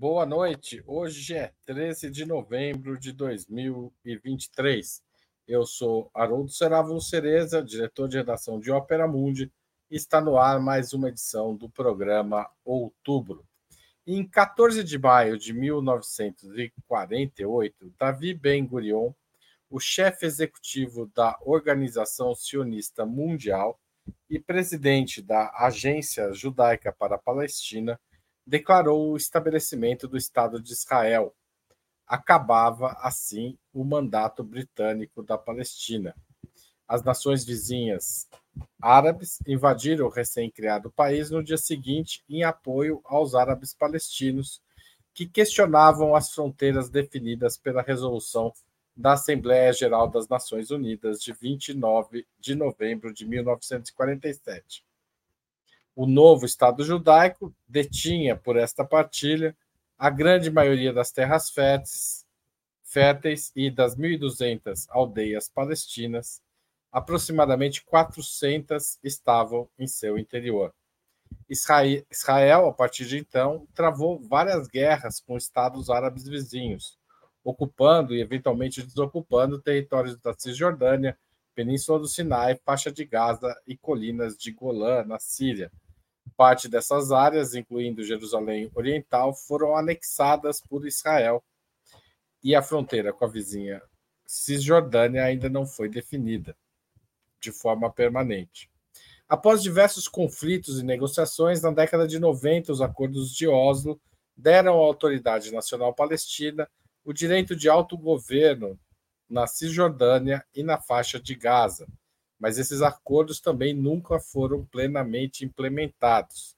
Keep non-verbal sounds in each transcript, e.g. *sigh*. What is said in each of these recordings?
Boa noite. Hoje é 13 de novembro de 2023. Eu sou Haroldo Serávulo Cereza, diretor de redação de Ópera Mundi, e está no ar mais uma edição do programa Outubro. Em 14 de maio de 1948, Davi Ben-Gurion, o chefe executivo da Organização Sionista Mundial e presidente da Agência Judaica para a Palestina, declarou o estabelecimento do Estado de Israel. Acabava, assim, o mandato britânico da Palestina. As nações vizinhas árabes invadiram o recém-criado país no dia seguinte em apoio aos árabes palestinos, que questionavam as fronteiras definidas pela resolução da Assembleia Geral das Nações Unidas de 29 de novembro de 1947. O novo Estado judaico detinha por esta partilha a grande maioria das terras férteis, férteis e das 1.200 aldeias palestinas, aproximadamente 400 estavam em seu interior. Israel, a partir de então, travou várias guerras com estados árabes vizinhos, ocupando e eventualmente desocupando territórios da Cisjordânia, Península do Sinai, faixa de Gaza e colinas de Golã, na Síria. Parte dessas áreas, incluindo Jerusalém Oriental, foram anexadas por Israel e a fronteira com a vizinha Cisjordânia ainda não foi definida de forma permanente. Após diversos conflitos e negociações, na década de 90, os acordos de Oslo deram à Autoridade Nacional Palestina o direito de autogoverno na Cisjordânia e na faixa de Gaza, mas esses acordos também nunca foram plenamente implementados.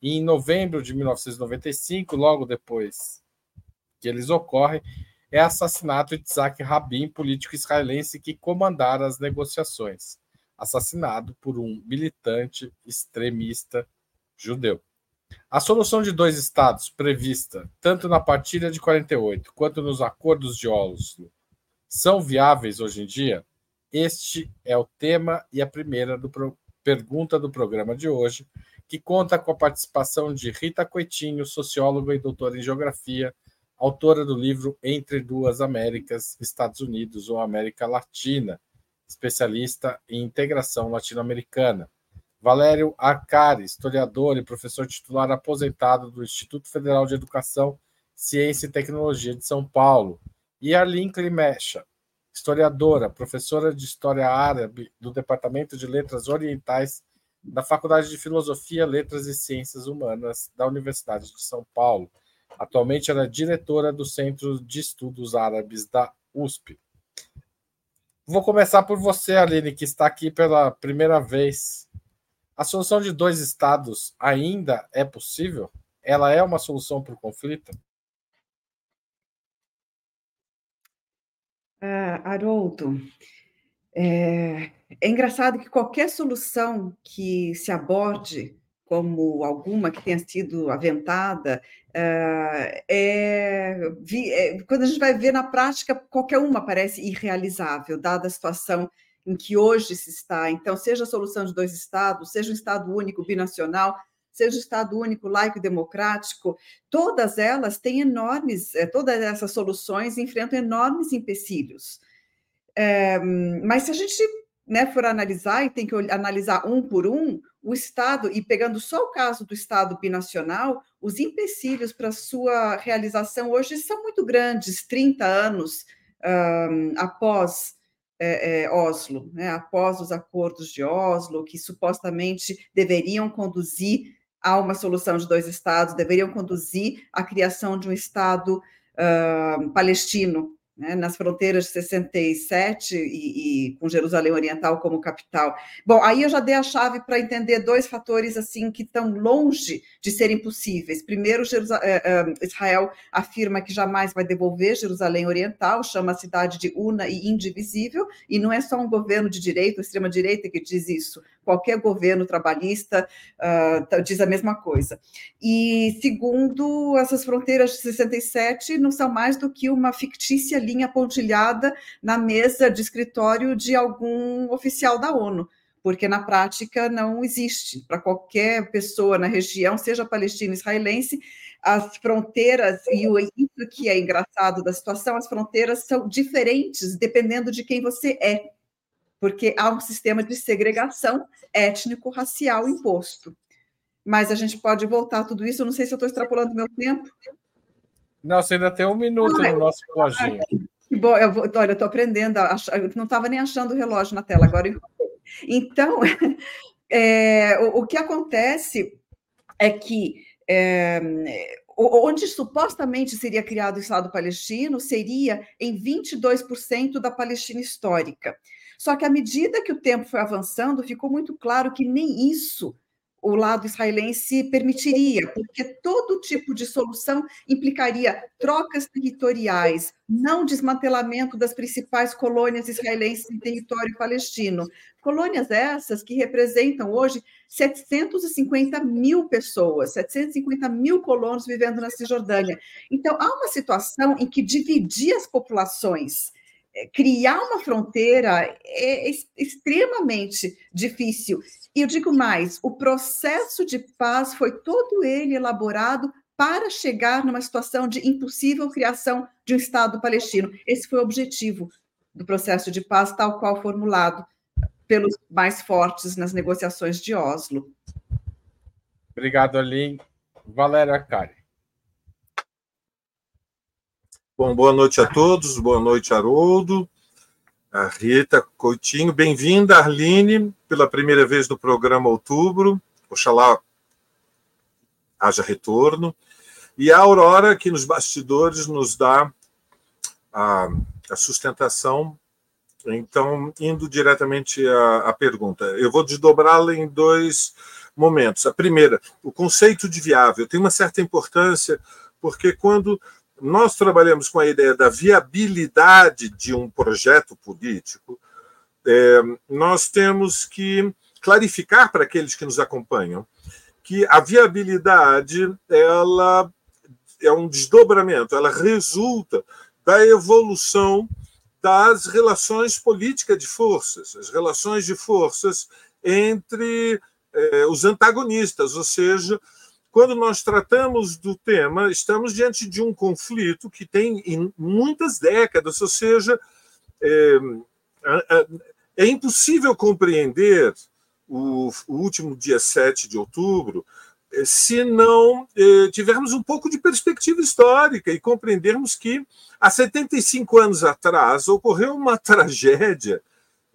E em novembro de 1995, logo depois que eles ocorrem, é assassinato de Isaac Rabin, político israelense que comandara as negociações, assassinado por um militante extremista judeu. A solução de dois estados prevista tanto na partilha de 48 quanto nos acordos de Oslo são viáveis hoje em dia? Este é o tema e a primeira do pro... pergunta do programa de hoje, que conta com a participação de Rita Coitinho, socióloga e doutora em geografia, autora do livro Entre Duas Américas, Estados Unidos ou América Latina, especialista em integração latino-americana. Valério Arcari, historiador e professor titular aposentado do Instituto Federal de Educação, Ciência e Tecnologia de São Paulo, e Arlene Klimecha, historiadora, professora de História Árabe do Departamento de Letras Orientais da Faculdade de Filosofia, Letras e Ciências Humanas da Universidade de São Paulo. Atualmente ela é diretora do Centro de Estudos Árabes da USP. Vou começar por você, Aline, que está aqui pela primeira vez a solução de dois estados ainda é possível? Ela é uma solução para o conflito? Uh, Haroldo, é, é engraçado que qualquer solução que se aborde como alguma que tenha sido aventada, uh, é, é, quando a gente vai ver na prática, qualquer uma parece irrealizável, dada a situação em que hoje se está. Então, seja a solução de dois estados, seja um estado único binacional, seja estado único laico e democrático, todas elas têm enormes, eh, todas essas soluções enfrentam enormes empecilhos. É, mas se a gente né, for analisar, e tem que analisar um por um, o Estado, e pegando só o caso do Estado binacional, os empecilhos para sua realização hoje são muito grandes, 30 anos um, após é, é, Oslo, né, após os acordos de Oslo, que supostamente deveriam conduzir a uma solução de dois estados, deveriam conduzir à criação de um Estado uh, palestino né, nas fronteiras de 67 e, e, com Jerusalém Oriental como capital. Bom, aí eu já dei a chave para entender dois fatores assim que estão longe de serem possíveis. Primeiro, eh, eh, Israel afirma que jamais vai devolver Jerusalém Oriental, chama a cidade de una e indivisível, e não é só um governo de direita, extrema direita que diz isso. Qualquer governo trabalhista uh, diz a mesma coisa. E segundo, essas fronteiras de 67 não são mais do que uma fictícia linha pontilhada na mesa de escritório de algum oficial da ONU, porque na prática não existe. Para qualquer pessoa na região, seja palestina ou israelense, as fronteiras, e o isso que é engraçado da situação, as fronteiras são diferentes dependendo de quem você é, porque há um sistema de segregação étnico-racial imposto. Mas a gente pode voltar a tudo isso, eu não sei se eu estou extrapolando meu tempo. Não, você ainda tem um minuto no nosso reloginho. Bom, eu vou, olha, eu estou aprendendo, eu não estava nem achando o relógio na tela, agora eu Então, *laughs* é, o, o, que acontece é que é, onde supostamente seria criado o Estado palestino seria em 22% da Palestina histórica. Só que à medida que o tempo foi avançando, ficou muito claro que nem isso o lado israelense permitiria, porque todo tipo de solução implicaria trocas territoriais, não desmantelamento das principais colônias israelenses em território palestino. Colônias essas que representam hoje 750 mil pessoas, 750 mil colonos vivendo na Cisjordânia. Então, há uma situação em que dividir as populações criar uma fronteira é extremamente difícil. E eu digo mais: o processo de paz foi todo ele elaborado para chegar numa situação de impossível criação de um Estado palestino. Esse foi o objetivo do processo de paz, tal qual formulado pelos mais fortes nas negociações de Oslo. Obrigado, Aline. Valéria Cari. Bom, boa noite a todos, boa noite, Haroldo a Rita Coutinho. Bem-vinda, Arline, pela primeira vez no programa Outubro. Oxalá haja retorno. E a Aurora, que nos bastidores nos dá a, a sustentação. Então, indo diretamente à, à pergunta, eu vou desdobrá-la em dois momentos. A primeira, o conceito de viável tem uma certa importância, porque quando nós trabalhamos com a ideia da viabilidade de um projeto político, é, nós temos que clarificar para aqueles que nos acompanham que a viabilidade ela é um desdobramento, ela resulta da evolução das relações políticas de forças, as relações de forças entre é, os antagonistas, ou seja, quando nós tratamos do tema, estamos diante de um conflito que tem em muitas décadas, ou seja, é, é impossível compreender o, o, último dia 7 de outubro é, se não é, tivermos um pouco de perspectiva histórica e compreendermos que há 75 anos atrás ocorreu uma *laughs* tragédia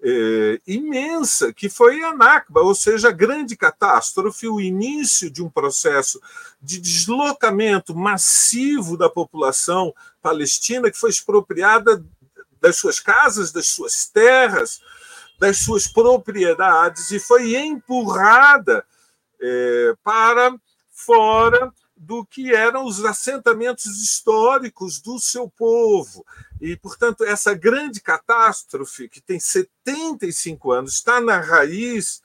é, imensa, que foi a Nakba, ou seja, a grande catástrofe, o início de um processo de deslocamento massivo da população palestina, que foi expropriada das suas casas, das suas terras, das suas propriedades e foi empurrada é, para fora do que eram os assentamentos históricos do seu povo. E, portanto, essa grande catástrofe, que tem 75 anos, está na raiz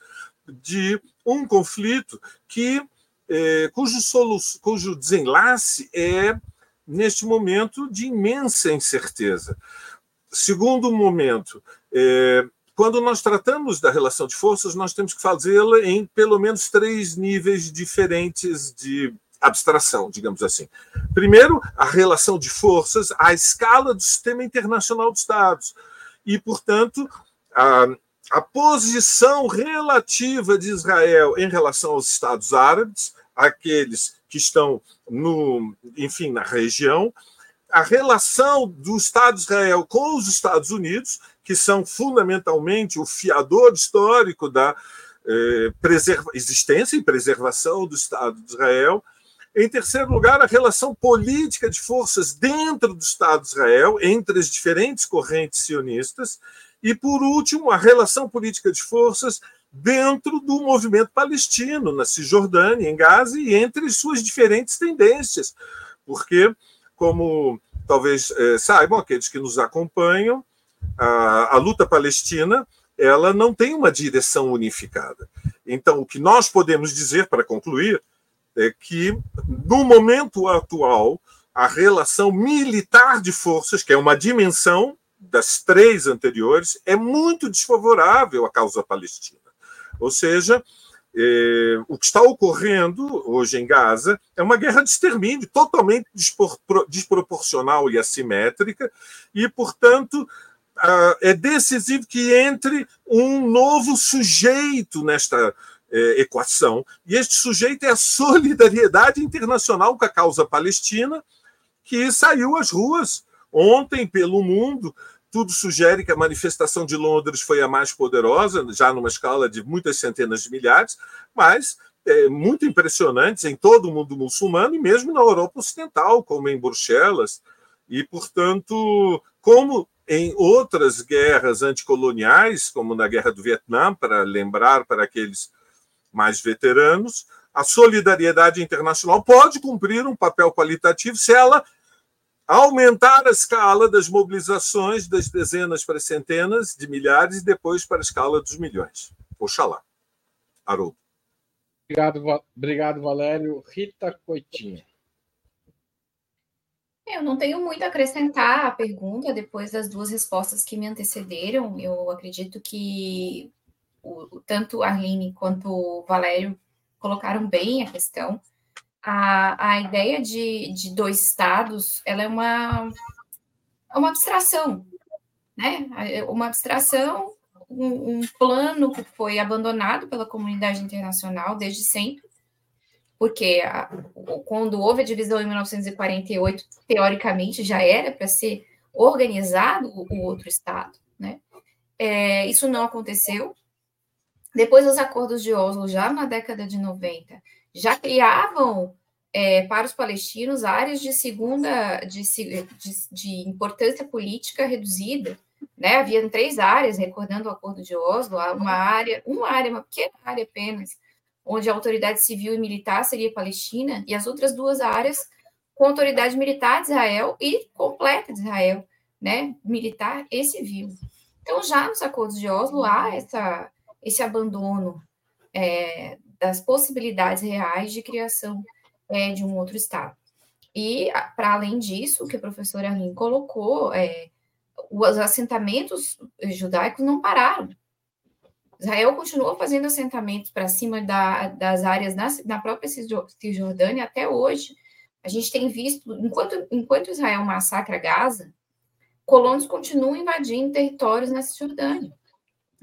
de um conflito que é, cujo, solu, cujo desenlace é, neste momento, de imensa incerteza. Segundo momento, é, quando nós tratamos da relação de forças, nós temos que fazê-la em pelo menos três níveis diferentes de abstração, digamos assim. Primeiro, a relação de forças à escala do sistema internacional de Estados. E, portanto, a, a posição relativa de Israel em relação aos Estados árabes, aqueles que estão no, enfim, na região, a relação do Estado de Israel com os Estados Unidos, que são fundamentalmente o fiador histórico da eh, existência e preservação do Estado de Israel, em terceiro lugar, a relação política de forças dentro do Estado de Israel, entre as diferentes correntes sionistas. E, por último, a relação política de forças dentro do movimento palestino, na Cisjordânia, em Gaza, e entre suas diferentes tendências. Porque, como talvez é, saibam aqueles que nos acompanham, a, a luta palestina ela não tem uma direção unificada. Então, o que nós podemos dizer, para concluir, é que, no momento atual, a relação militar de forças, que é uma dimensão das três anteriores, é muito desfavorável à causa palestina. Ou seja, é, o que está ocorrendo hoje em Gaza é uma guerra de extermínio totalmente desproporcional e assimétrica, e, portanto, é decisivo que entre um novo sujeito nesta é, equação, e este sujeito é a solidariedade internacional com a causa palestina, que saiu às ruas ontem pelo mundo tudo sugere que a manifestação de Londres foi a mais poderosa, já numa escala de muitas centenas de milhares, mas é, muito impressionantes em todo o mundo muçulmano e mesmo na Europa Ocidental, como em Bruxelas. E, portanto, como em outras guerras anticoloniais, como na Guerra do Vietnã, para lembrar para aqueles mais veteranos, a solidariedade internacional pode cumprir um papel qualitativo se ela aumentar a escala das mobilizações das dezenas para centenas de milhares e depois para a escala dos milhões. Oxalá. Haroldo. Obrigado, obrigado, Valério. Rita Coitinho. Eu não tenho muito a acrescentar à pergunta depois das duas respostas que me antecederam. Eu acredito que o, tanto a Arline quanto o Valério colocaram bem a questão a, a ideia de, de dois estados ela é uma, é uma abstração, né? Uma abstração, um, um plano que foi abandonado pela comunidade internacional desde sempre, porque a, quando houve a divisão em 1948, teoricamente já era para ser organizado o, outro Estado, né? É, isso não aconteceu. Depois dos acordos de Oslo, já na década de 90, já criavam é, para os palestinos áreas de segunda, de, de, de, importância política reduzida. Né? Havia três áreas, recordando o acordo de Oslo, uma área, uma área, uma pequena área apenas, onde a autoridade civil e militar seria Palestina, e as outras duas áreas com autoridade militar de Israel e completa de Israel, né? militar e civil. Então, já nos acordos de Oslo há essa, esse abandono é, das possibilidades reais de criação é, de um outro estado. E, para além disso, o que a professora Arlene colocou, é, os assentamentos judaicos não pararam. Israel continua fazendo assentamentos para cima da, das áreas na, na própria Cisjordânia até hoje. A gente tem visto, enquanto, enquanto Israel massacra Gaza, colonos continuam invadindo territórios na Cisjordânia.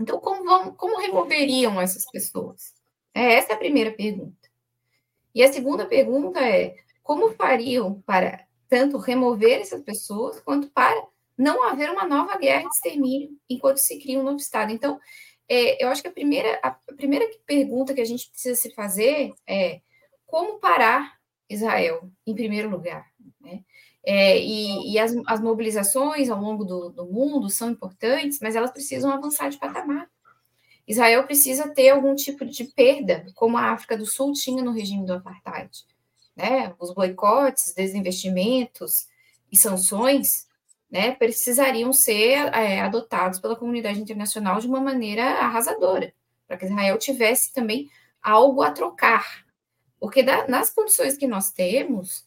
Então, como, vão, como removeriam essas pessoas? É, essa é a primeira pergunta. E a segunda pergunta é: como fariam para tanto remover essas pessoas, quanto para não haver uma nova guerra de extermínio enquanto se cria um novo Estado? Então, é, eu acho que a primeira, a primeira pergunta que a gente precisa se fazer é como parar Israel, em primeiro lugar. Né? É, e, e as, as, mobilizações ao longo do, do mundo são importantes, mas elas precisam avançar de patamar. Israel precisa ter algum tipo de perda, como a África do Sul tinha no regime do apartheid. Né? Os boicotes, desinvestimentos e sanções né, precisariam ser é, adotados pela comunidade internacional de uma maneira arrasadora, para que Israel tivesse também algo a trocar. Porque da, nas condições que nós temos,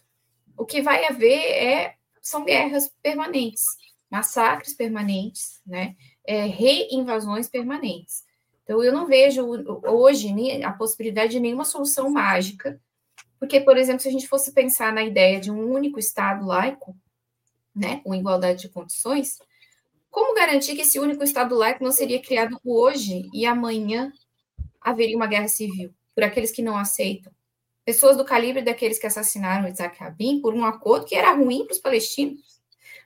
o que vai haver é, são guerras permanentes, massacres permanentes, né, é, reinvasões permanentes. Então, eu não vejo hoje a possibilidade de nenhuma solução mágica, porque, por exemplo, se a gente fosse pensar na ideia de um único Estado laico, né, com igualdade de condições, como garantir que esse único Estado laico não seria criado hoje e amanhã haveria uma guerra civil por aqueles que não aceitam? Pessoas do calibre daqueles que assassinaram Isaac Rabin por um acordo que era ruim para os palestinos.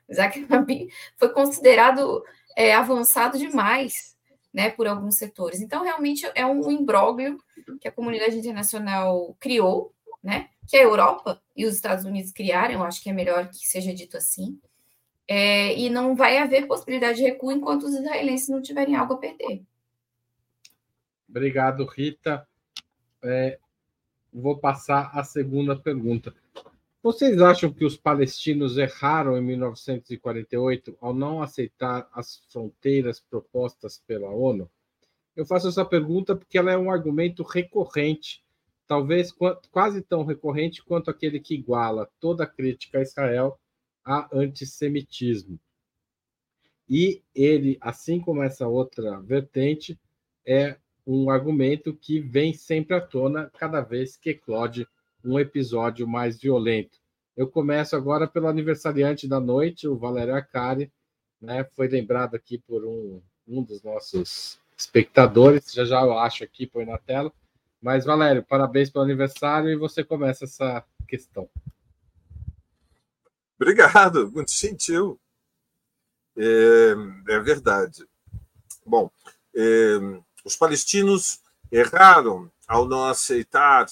Isaac *laughs* Rabin foi considerado é, avançado demais né, por alguns setores. Então, realmente é um imbróglio que a comunidade internacional criou, né, que a Europa e os Estados Unidos criaram, eu acho que é melhor que seja dito assim, é, e não vai haver possibilidade de recuo enquanto os israelenses não tiverem algo a perder. Obrigado, Rita. É, vou passar a segunda pergunta. Vocês acham que os palestinos erraram em 1948 ao não aceitar as fronteiras propostas pela ONU? Eu faço essa pergunta porque ela é um argumento recorrente, talvez quase tão recorrente quanto aquele que iguala toda crítica a Israel a antissemitismo. E ele, assim como essa outra vertente, é um argumento que vem sempre à tona cada vez que eclode um episódio mais violento. Eu começo agora pelo aniversariante da noite, o Valério Arcari, né? Foi lembrado aqui por um, um dos nossos espectadores, já já eu acho aqui, põe na tela. Mas, Valério, parabéns pelo aniversário e você começa essa questão. Obrigado, muito gentil. É, é verdade. Bom, é, os palestinos erraram ao não aceitar.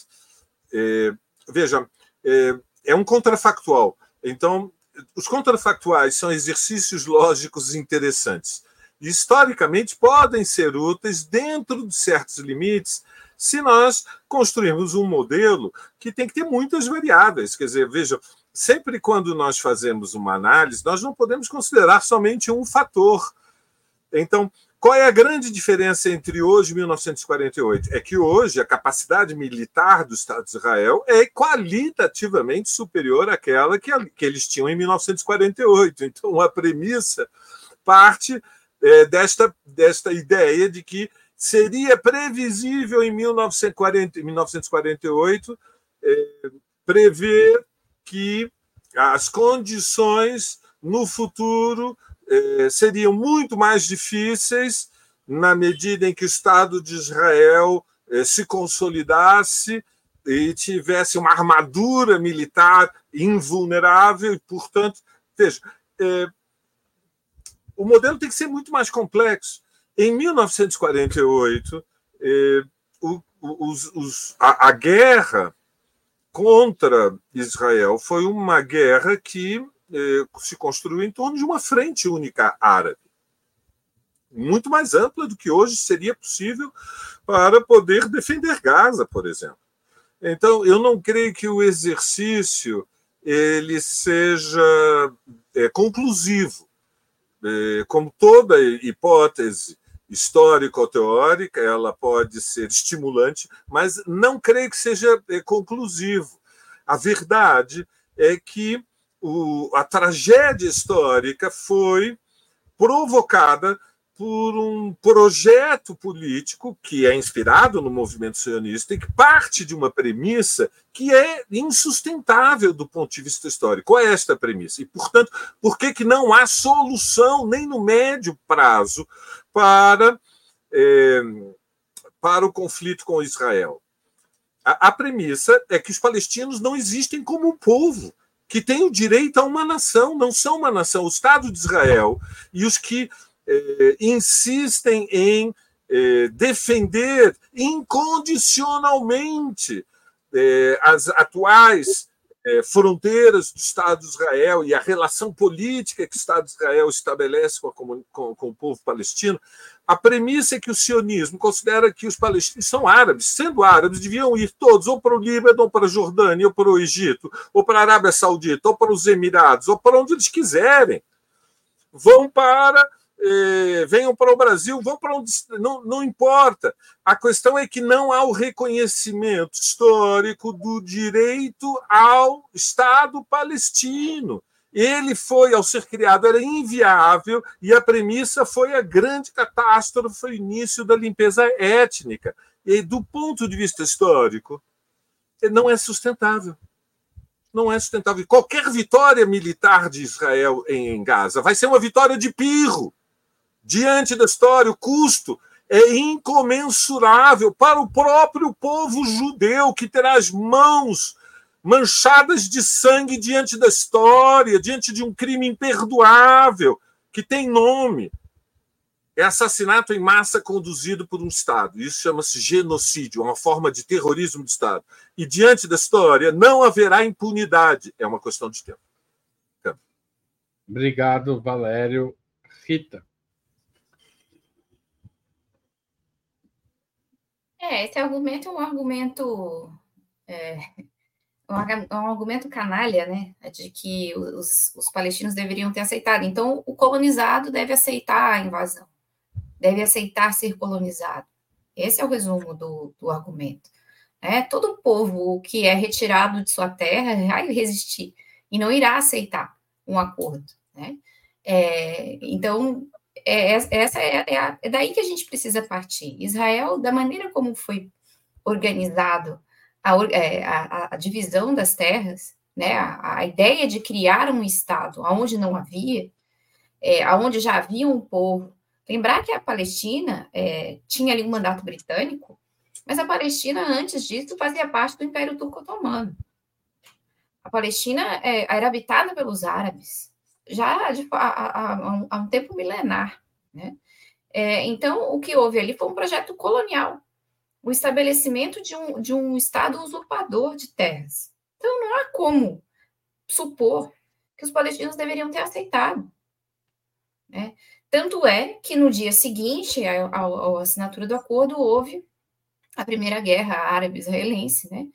É, veja, é, é um contrafactual. Então, os contrafactuais são exercícios lógicos interessantes. Historicamente, podem ser úteis dentro de certos limites se nós construirmos um modelo que tem que ter muitas variáveis. Quer dizer, veja, sempre quando nós fazemos uma análise, nós não podemos considerar somente um fator. Então, qual é a grande diferença entre hoje e 1948? É que hoje a capacidade militar do Estado de Israel é qualitativamente superior àquela que, que eles tinham em 1948. Então, a premissa parte é, desta, desta ideia de que seria previsível em 1940, 1948 é, prever que as condições no futuro eh, seriam muito mais difíceis na medida em que o Estado de Israel eh, se consolidasse e tivesse uma armadura militar invulnerável e, portanto, veja, eh, o modelo tem que ser muito mais complexo. Em 1948, o, os, os, a, a guerra contra Israel foi uma guerra que se construiu em torno de uma frente única árabe, muito mais ampla do que hoje seria possível para poder defender Gaza, por exemplo. Então, eu não creio que o exercício ele seja é, conclusivo. É, como toda hipótese histórica ou teórica, ela pode ser estimulante, mas não creio que seja é, conclusivo. A verdade é que o, a tragédia histórica foi provocada por um projeto político que é inspirado no movimento sionista e que parte de uma premissa que é insustentável do ponto de vista histórico. Qual é esta premissa? E, portanto, por que, que não há solução nem no médio prazo para, é, para o conflito com Israel? A, a premissa é que os palestinos não existem como um povo que tem o direito a uma nação, não são uma nação. O Estado de Israel e os que eh, insistem em eh, defender incondicionalmente eh, as atuais eh, fronteiras do Estado de Israel e a relação política que o Estado de Israel estabelece com, a, com, com o povo palestino, a premissa é que o sionismo considera que os palestinos são árabes, sendo árabes, deviam ir todos ou para o Líbano, ou para a Jordânia, ou para o Egito, ou para a Arábia Saudita, ou para os Emirados, ou para onde eles quiserem. Vão para eh, venham para o Brasil, vão para onde. Não, não importa. A questão é que não há o reconhecimento histórico do direito ao Estado palestino. Ele foi, ao ser criado, era inviável, e a premissa foi a grande catástrofe, o início da limpeza étnica. E, do ponto de vista histórico, não é sustentável não é sustentável. Qualquer vitória militar de Israel em Gaza vai ser uma vitória de pirro. Diante da história, o custo é incomensurável para o próprio povo judeu, que terá as mãos manchadas de sangue diante da história, diante de um crime imperdoável, que tem nome. É assassinato em massa conduzido por um Estado. Isso chama-se genocídio, uma forma de terrorismo de Estado. E diante da história, não haverá impunidade. É uma questão de tempo. Obrigado, Valério. Rita. É, esse argumento é um argumento. É, um argumento canalha, né? De que os, os palestinos deveriam ter aceitado. Então, o colonizado deve aceitar a invasão, deve aceitar ser colonizado. Esse é o resumo do, do argumento. É, todo povo que é retirado de sua terra vai resistir e não irá aceitar um acordo. Né? É, então, é, é essa é, é, a, é daí que a gente precisa partir. Israel, da maneira como foi organizado a, é, a, a divisão das terras, né, a, a, ideia de criar um Estado onde não havia, é, onde já havia um povo. Lembrar que a Palestina é, tinha ali um mandato britânico, mas a Palestina, antes disso, fazia parte do Império Turco-Otomano. A Palestina é, era habitada pelos árabes já há, há, um tempo milenar. Né? É, então, o que houve ali foi um projeto colonial, o estabelecimento de um, de um Estado usurpador de terras. Então, não há como supor que os palestinos deveriam ter aceitado. Né? Tanto é que no dia seguinte à, assinatura do acordo, houve a primeira guerra árabe-israelense, né?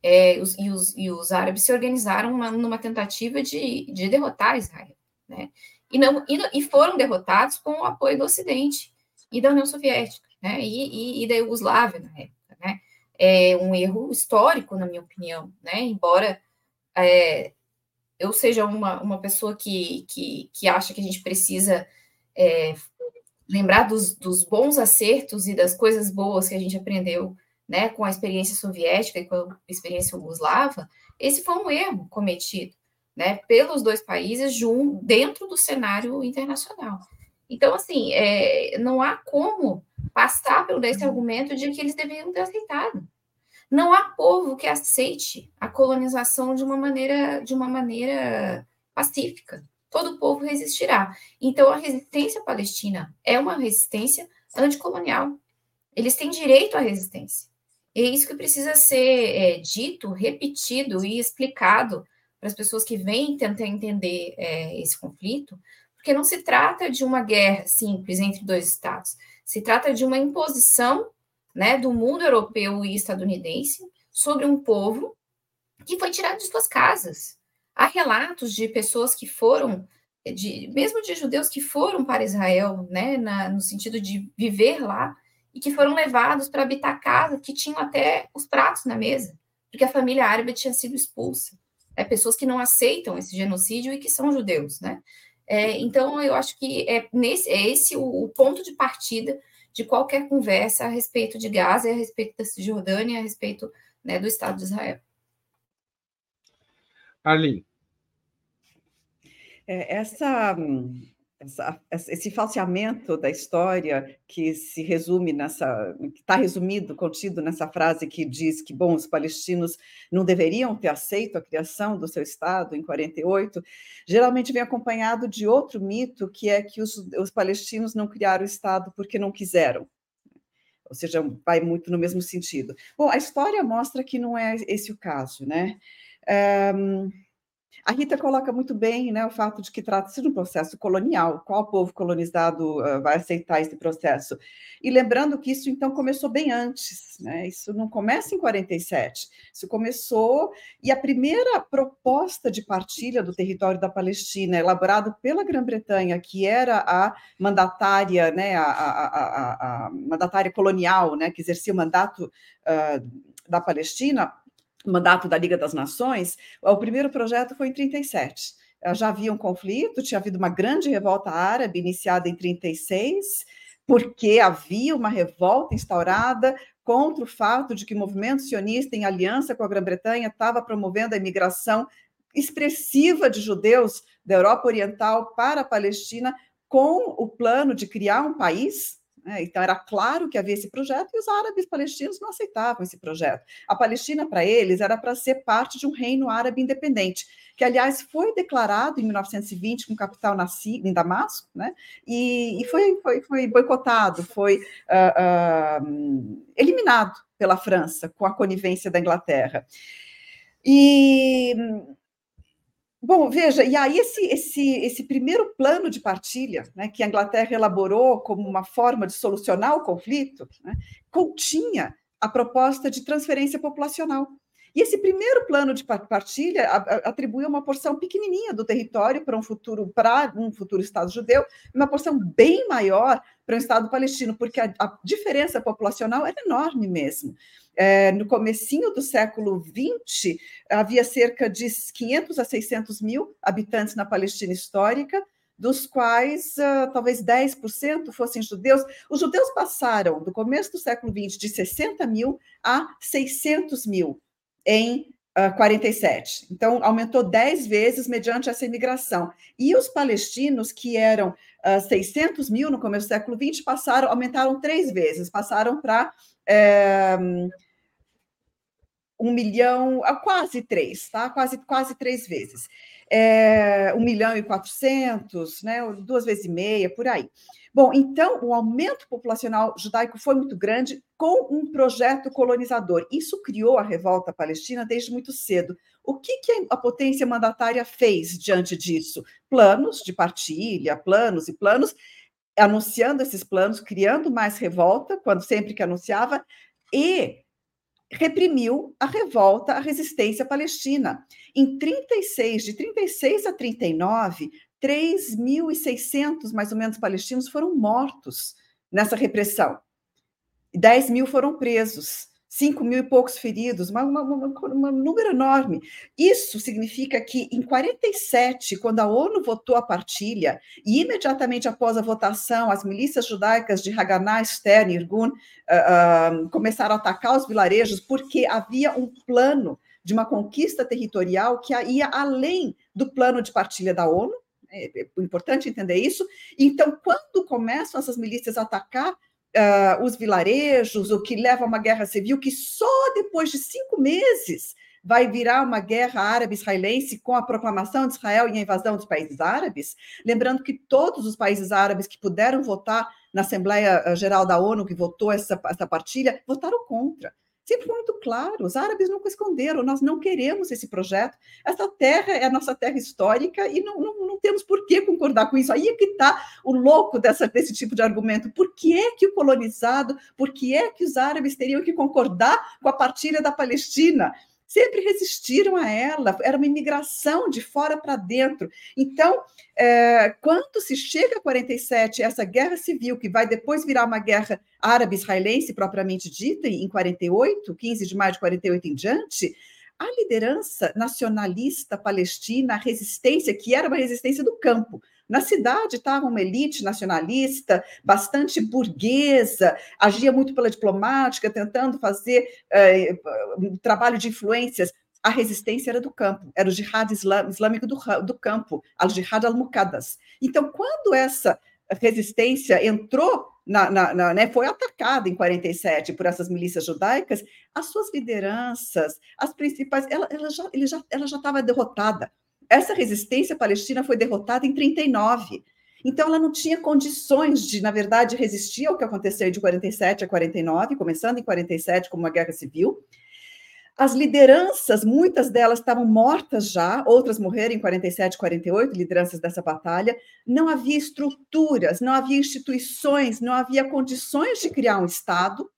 É, os, e, os, e, os, árabes se organizaram uma, numa tentativa de, de, derrotar Israel, né? E, não, e, e, foram derrotados com o apoio do Ocidente e da União Soviética, né? E, e da Iugoslávia na época, né? É um erro histórico, na minha opinião, né? Embora é, eu seja uma, uma pessoa que, que, que acha que a gente precisa é, lembrar dos, dos bons acertos e das coisas boas que a gente aprendeu né, com a experiência soviética e com a experiência jugoslava, esse foi um erro cometido né, pelos dois países junto, dentro do cenário internacional. Então, assim, é, não há como passar pelo desse argumento de que eles deveriam ter aceitado. Não há povo que aceite a colonização de uma maneira, de uma maneira pacífica todo povo resistirá. Então, a resistência palestina é uma resistência anticolonial. Eles têm direito à resistência. E é isso que precisa ser é, dito, repetido e explicado para as pessoas que vêm tentar entender é, esse conflito, porque não se trata de uma guerra simples entre dois estados, se trata de uma imposição né, do mundo europeu e estadunidense sobre um povo que foi tirado de suas casas, Há relatos de pessoas que foram, de, mesmo de judeus que foram para Israel, né, na, no sentido de viver lá, e que foram levados para habitar casa que tinham até os pratos na mesa, porque a família árabe tinha sido expulsa. É, pessoas que não aceitam esse genocídio e que são judeus, né? É, então, eu acho que é, nesse, é esse o, o, ponto de partida de qualquer conversa a respeito de Gaza, a respeito da Cisjordânia, a respeito né, do Estado de Israel. Arlene. É, essa, essa, esse falseamento da história que se resume nessa, que está resumido, contido nessa frase que diz que, bom, os palestinos não deveriam ter aceito a criação do seu Estado em 48, geralmente vem acompanhado de outro mito, que é que os, os palestinos não criaram o Estado porque não quiseram, ou seja, vai muito no mesmo sentido. Bom, a história mostra que não é esse o caso, né? Um, a Rita coloca muito bem né, o fato de que trata-se de um processo colonial. Qual povo colonizado uh, vai aceitar esse processo? E lembrando que isso, então, começou bem antes. Né? Isso não começa em 47. Isso começou... E a primeira proposta de partilha do território da Palestina, elaborado pela Grã-Bretanha, que era a mandatária, né, a, a, a, a mandatária colonial, né, que exercia o mandato uh, da Palestina, mandato da Liga das Nações, o primeiro projeto foi em 37. Já havia um conflito, tinha havido uma grande revolta árabe iniciada em 36, porque havia uma revolta instaurada contra o fato de que o movimento sionista, em aliança com a Grã-Bretanha, estava promovendo a imigração expressiva de judeus da Europa Oriental para a Palestina, com o plano de criar um país né? Então, era claro que havia esse projeto e os árabes palestinos não aceitavam esse projeto. A Palestina, para eles, era para ser parte de um reino árabe independente, que, aliás, foi declarado em 1920 com capital na, em Damasco, né? e, e foi, foi, foi, boicotado, foi uh, uh, eliminado pela França com a conivência da Inglaterra. E Bom, veja, e aí esse, esse, esse primeiro plano de partilha, né, que a Inglaterra elaborou como uma forma de solucionar o conflito, né, continha a proposta de transferência populacional. E esse primeiro plano de partilha atribui uma porção pequenininha do território para um futuro para um futuro Estado judeu, uma porção bem maior para um Estado palestino, porque a, a diferença populacional era enorme mesmo. É, no comecinho do século XX, havia cerca de 500 a 600 mil habitantes na Palestina histórica, dos quais uh, talvez 10% fossem judeus. Os judeus passaram, do começo do século XX, de 60 mil a 600 mil em uh, 47. Então, aumentou 10 vezes mediante essa imigração. E os palestinos, que eram uh, 600 mil no começo do século XX, passaram, aumentaram três vezes, passaram para. É, um milhão, quase três, tá? Quase, quase três vezes é, 1 milhão e 400, né, duas vezes e meia, por aí. Bom, então o aumento populacional judaico foi muito grande com um projeto colonizador. Isso criou a revolta palestina desde muito cedo. O que, que a potência mandatária fez diante disso? Planos de partilha, planos e planos, anunciando esses planos, criando mais revolta, quando sempre que anunciava, e reprimiu a revolta, a resistência palestina. Em 36, de 36 a 39, 3.600 mais ou menos palestinos foram mortos nessa repressão. 10 mil foram presos. 5 mil e poucos feridos, uma, um número enorme. Isso significa que, em 47, quando a ONU votou a partilha, e imediatamente após a votação, as milícias judaicas de Haganah, Stern e Irgun uh, uh, começaram a atacar os vilarejos porque havia um plano de uma conquista territorial que ia além do plano de partilha da ONU, é, é importante entender isso. Então, quando começam essas milícias a atacar uh, os vilarejos, o que leva a uma guerra civil que só depois de cinco meses vai virar uma guerra árabe-israelense com a proclamação de Israel e a invasão dos países árabes. Lembrando que todos os países árabes que puderam votar na Assembleia ah, Geral da ONU, que votou essa, essa partilha, votaram contra sempre foi muito claro, os árabes nunca esconderam, nós não queremos esse projeto, essa terra é a nossa terra histórica e não, não, não temos por que concordar com isso. Aí é que está o louco dessa, desse tipo de argumento. Por que é que o colonizado, por que é que os árabes teriam que concordar com a partilha da Palestina? Sempre resistiram a ela, era uma imigração de fora para dentro. Então, é, quando se chega a 47, essa guerra civil, que vai depois virar uma guerra árabe-israelense propriamente dita, em 48, 15 de maio de 48 em diante, a liderança nacionalista palestina, a resistência, que era uma resistência do campo, na cidade estava uma elite nacionalista, bastante burguesa, agia muito pela diplomática, tentando fazer eh, um trabalho de influências. A resistência era do campo, era o jihad islâmico do, do campo, al-jihad al-muqaddas. Então, quando essa resistência entrou na, na, na, né, foi atacada em 47 por essas milícias judaicas, as suas lideranças, as principais, ela, ela já estava derrotada. Essa resistência palestina foi derrotada em 39. Então, ela não tinha condições de, na verdade, resistir ao que aconteceu de 47 a 49, começando em 47 como uma guerra civil. As lideranças, muitas delas estavam mortas já, outras morreram em 47 e 48, lideranças dessa batalha. Não havia estruturas, não havia instituições, não havia condições de criar um Estado.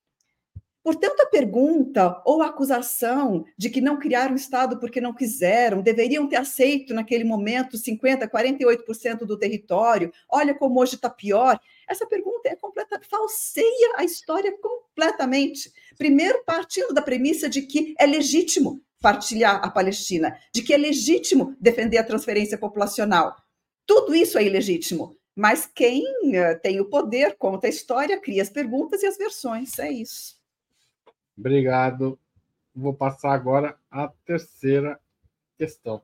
Portanto, a pergunta ou a acusação de que não criaram Estado porque não quiseram, deveriam ter aceito naquele momento 50%, 48% do território, olha como hoje está pior, essa pergunta é completa, falseia a história completamente. Primeiro, partindo da premissa de que é legítimo partilhar a Palestina, de que é legítimo defender a transferência populacional. Tudo isso é ilegítimo. Mas quem eh, tem o poder conta a história, cria as perguntas e as versões. É isso. Obrigado. Vou passar agora à terceira questão.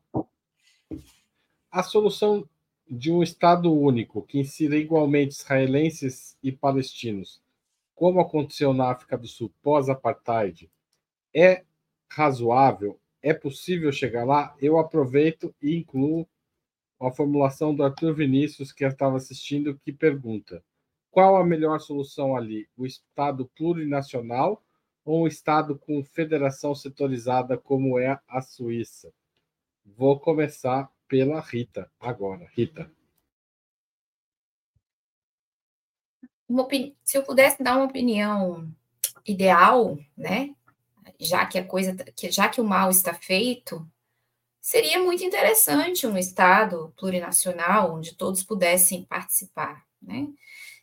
A solução de um Estado único que insira igualmente israelenses e palestinos, como aconteceu na África do Sul pós-apartheid, é razoável? É possível chegar lá? Eu aproveito e incluo a formulação do Arthur Vinícius, que estava assistindo, que pergunta: qual a melhor solução ali? O Estado plurinacional ou um Estado com federação setorizada como é a Suíça? Vou começar pela Rita agora. Rita. Se eu pudesse dar uma opinião ideal, né? Já que a coisa, já que o mal está feito, seria muito interessante um Estado plurinacional onde todos pudessem participar, né?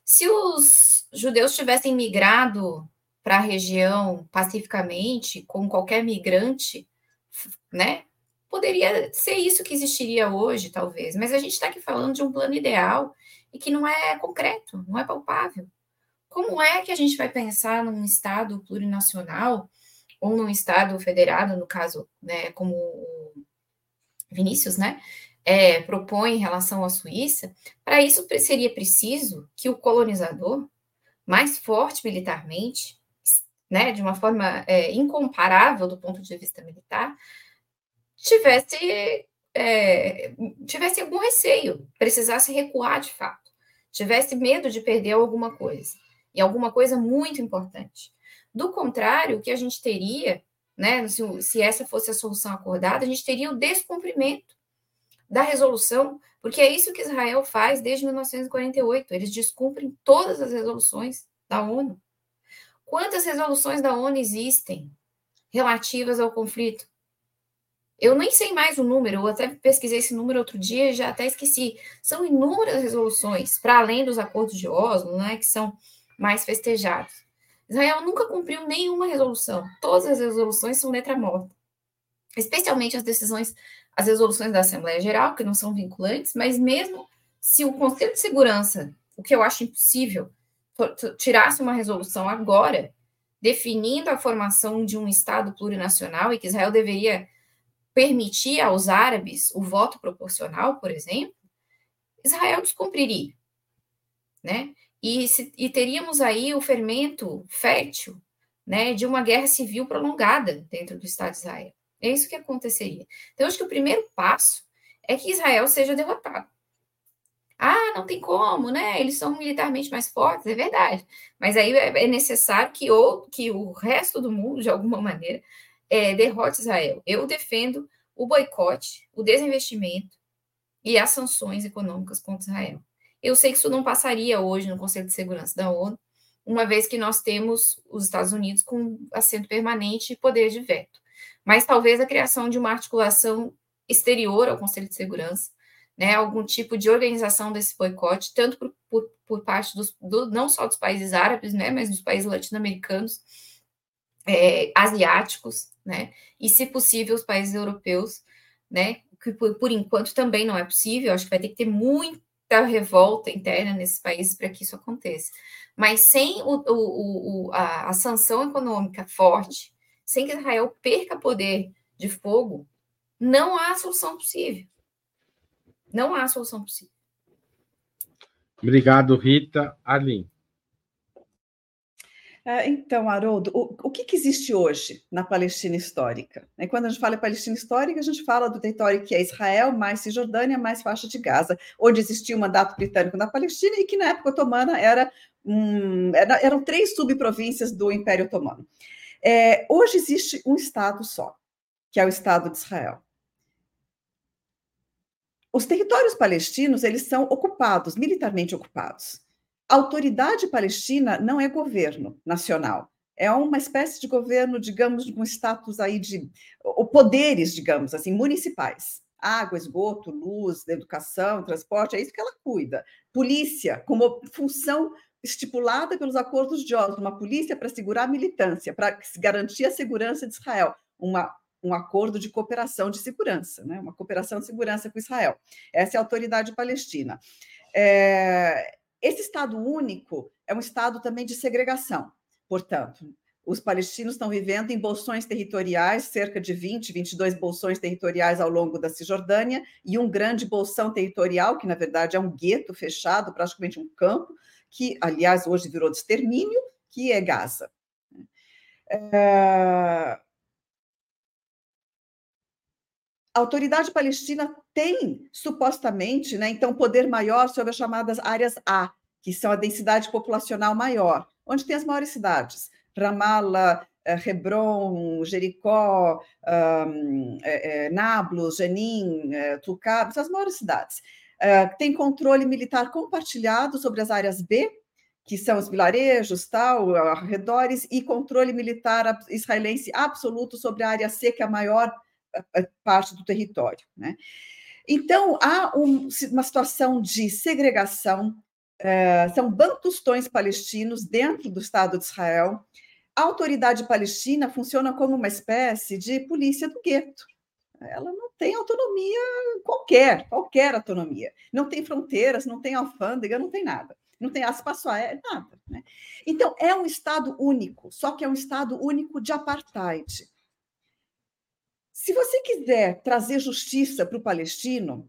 Se os judeus tivessem migrado para a região pacificamente, como qualquer migrante, né? poderia ser isso que existiria hoje, talvez, mas a gente está aqui falando de um plano ideal e que não é concreto, não é palpável. Como é que a gente vai pensar num Estado plurinacional ou num Estado federado, no caso, né, como Vinícius, né, é, propõe em relação à Suíça? Para isso seria preciso que o colonizador, mais forte militarmente, né, de uma forma é, incomparável do ponto de vista militar, tivesse é, tivesse algum receio, precisasse recuar de fato, tivesse medo de perder alguma coisa e alguma coisa muito importante. Do contrário, o que a gente teria, né, se, se essa fosse a solução acordada, a gente teria o descumprimento da resolução, porque é isso que Israel faz desde 1948. Eles descumprem todas as resoluções da ONU. Quantas resoluções da ONU existem relativas ao conflito? Eu nem sei mais o número, eu até pesquisei esse número outro dia e já até esqueci. São inúmeras resoluções, para além dos acordos de Oslo, né, que são mais festejados. Israel nunca cumpriu nenhuma resolução. Todas as resoluções são letra morta. Especialmente as decisões, as resoluções da Assembleia Geral, que não são vinculantes, mas mesmo se o Conselho de Segurança, o que eu acho impossível, tirasse uma resolução agora, definindo a formação de um Estado plurinacional e que Israel deveria permitir aos árabes o voto proporcional, por exemplo, Israel descumpriria, né? E, se, e teríamos aí o fermento fértil né, de uma guerra civil prolongada dentro do Estado de Israel. É isso que aconteceria. Então, acho que o primeiro passo é que Israel seja derrotado. Ah, não tem como, né? Eles são militarmente mais fortes, é verdade. Mas aí é, é necessário que o, que o resto do mundo, de alguma maneira, é, derrote Israel. Eu defendo o boicote, o desinvestimento e as sanções econômicas contra Israel. Eu sei que isso não passaria hoje no Conselho de Segurança da ONU, uma vez que nós temos os Estados Unidos com assento permanente e poder de veto. Mas talvez a criação de uma articulação exterior ao Conselho de Segurança, né, algum tipo de organização desse boicote, tanto por, por, por parte dos, do, não só dos países árabes, né, mas dos países latino-americanos, é, asiáticos, né, e se possível os países europeus, né, que por, por enquanto também não é possível, acho que vai ter que ter muito da revolta interna nesses países para que isso aconteça. Mas sem o, o, o, a, a sanção econômica forte, sem que Israel perca poder de fogo, não há solução possível. Não há solução possível. Obrigado, Rita. Arlene. É, então, Haroldo, o, o que, que, existe hoje na Palestina histórica? Né, quando a gente fala em Palestina histórica, a gente fala do território que é Israel, mais Cisjordânia, mais faixa de Gaza, onde existia um mandato britânico na Palestina e que na época otomana era, um, era eram três subprovíncias do Império Otomano. É, hoje existe um Estado só, que é o Estado de Israel. Os territórios palestinos eles são ocupados, militarmente ocupados. A autoridade palestina não é governo nacional, é uma espécie de governo, digamos, com status aí de ou poderes, digamos assim, municipais. Água, esgoto, luz, educação, transporte, é isso que ela cuida. Polícia, como função estipulada pelos acordos de Oslo, uma polícia para segurar a militância, para garantir a segurança de Israel, uma, um acordo de cooperação de segurança, né? uma cooperação de segurança com Israel. Essa é a autoridade palestina. É, esse Estado único é um Estado também de segregação. Portanto, os palestinos estão vivendo em bolsões territoriais, cerca de 20, 22 bolsões territoriais ao longo da Cisjordânia, e um grande bolsão territorial, que na verdade é um gueto fechado, praticamente um campo, que, aliás, hoje virou de extermínio, que é Gaza. É... A autoridade palestina tem, supostamente, né, então, poder maior sobre as chamadas áreas A, que são a densidade populacional maior, onde tem as maiores cidades. Ramallah, eh, Hebron, Jericó, um, é, é, Nablus, Jenin, é, Tulcab, são as maiores cidades. tem controle militar compartilhado sobre as áreas B, que são os vilarejos, tal, arredores, e controle militar israelense absoluto sobre a área C, que é a maior parte do território. Né? Então, há um, uma situação de segregação, uh, são bantustões palestinos dentro do Estado de Israel. A autoridade palestina funciona como uma espécie de polícia do gueto. ela não tem autonomia qualquer, qualquer autonomia. Não tem fronteiras, não tem alfândega, não tem nada. Não tem espaço aéreo, nada. Né? Então, é um Estado único, só que é um Estado único de apartheid. Se você quiser trazer justiça para o palestino,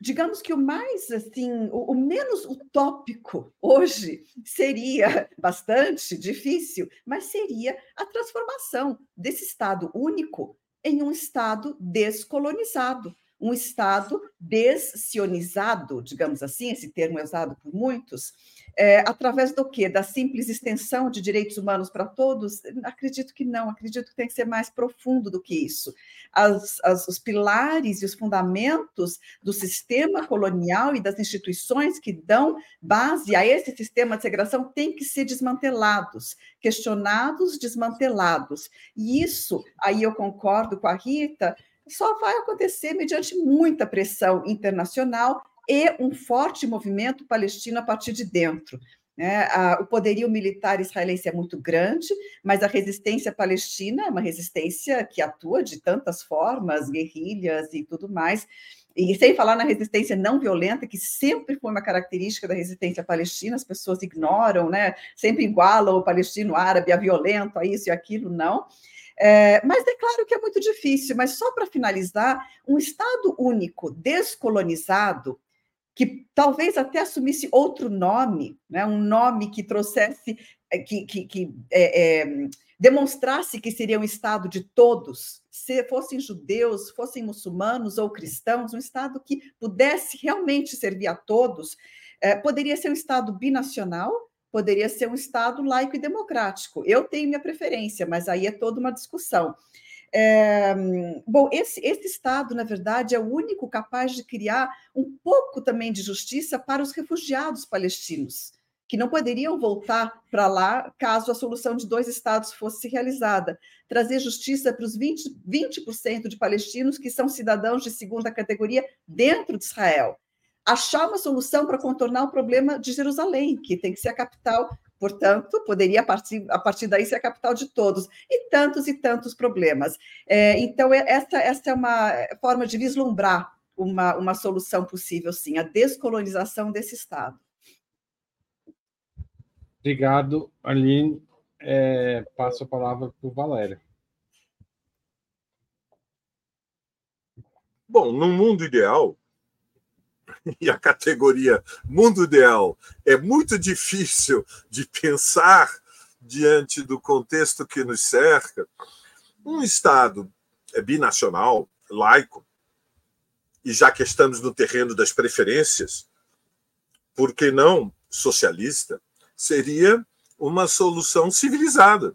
digamos que o mais assim, o, o, menos utópico hoje seria *laughs* bastante difícil, mas seria a transformação desse Estado único em um Estado descolonizado, um Estado dessionizado, digamos assim, esse termo é usado por muitos, é, através do quê? Da simples extensão de direitos humanos para todos? Acredito que não, acredito que tem que ser mais profundo do que isso. As, as, os pilares e os fundamentos do sistema colonial e das instituições que dão base a esse sistema de segregação têm que ser desmantelados, questionados, desmantelados. E isso, aí eu concordo com a Rita, só vai acontecer mediante muita pressão internacional e um forte movimento palestino a partir de dentro. Né? o poderio militar israelense é muito grande, mas a resistência palestina é uma resistência que atua de tantas formas, guerrilhas e tudo mais. E sem falar na resistência não violenta, que sempre foi uma característica da resistência palestina, as pessoas ignoram, né? sempre igualam o palestino árabe a violento, a isso e aquilo, não. É, mas é claro que é muito difícil, mas só para finalizar, um Estado único descolonizado que talvez até assumisse outro nome, né? um nome que trouxesse, eh, que, que, que é, é, demonstrasse que seria um Estado de todos, se fossem judeus, fossem muçulmanos ou cristãos, um Estado que pudesse realmente servir a todos, é, poderia ser um Estado binacional, poderia ser um Estado laico e democrático. Eu tenho minha preferência, mas aí é toda uma discussão. É, bom, esse, esse Estado, na verdade, é o único capaz de criar um pouco também de justiça para os refugiados palestinos, que não poderiam voltar para lá caso a solução de dois Estados fosse realizada. Trazer justiça para os 20%, 20 de palestinos que são cidadãos de segunda categoria dentro de Israel. Achar uma solução para contornar o problema de Jerusalém, que tem que ser a capital Portanto, poderia a partir, a partir daí ser a capital de todos, e tantos e tantos problemas. É, então, é, essa, essa é uma forma de vislumbrar uma, uma solução possível, sim, a descolonização desse Estado. Obrigado, Aline. É, passo a palavra para o Valério. Bom, no mundo ideal, *laughs* e a categoria mundo ideal. É muito difícil de pensar diante do contexto que nos cerca, um Estado é binacional, laico, e já que estamos no terreno das preferências, por que não socialista, seria uma solução civilizada.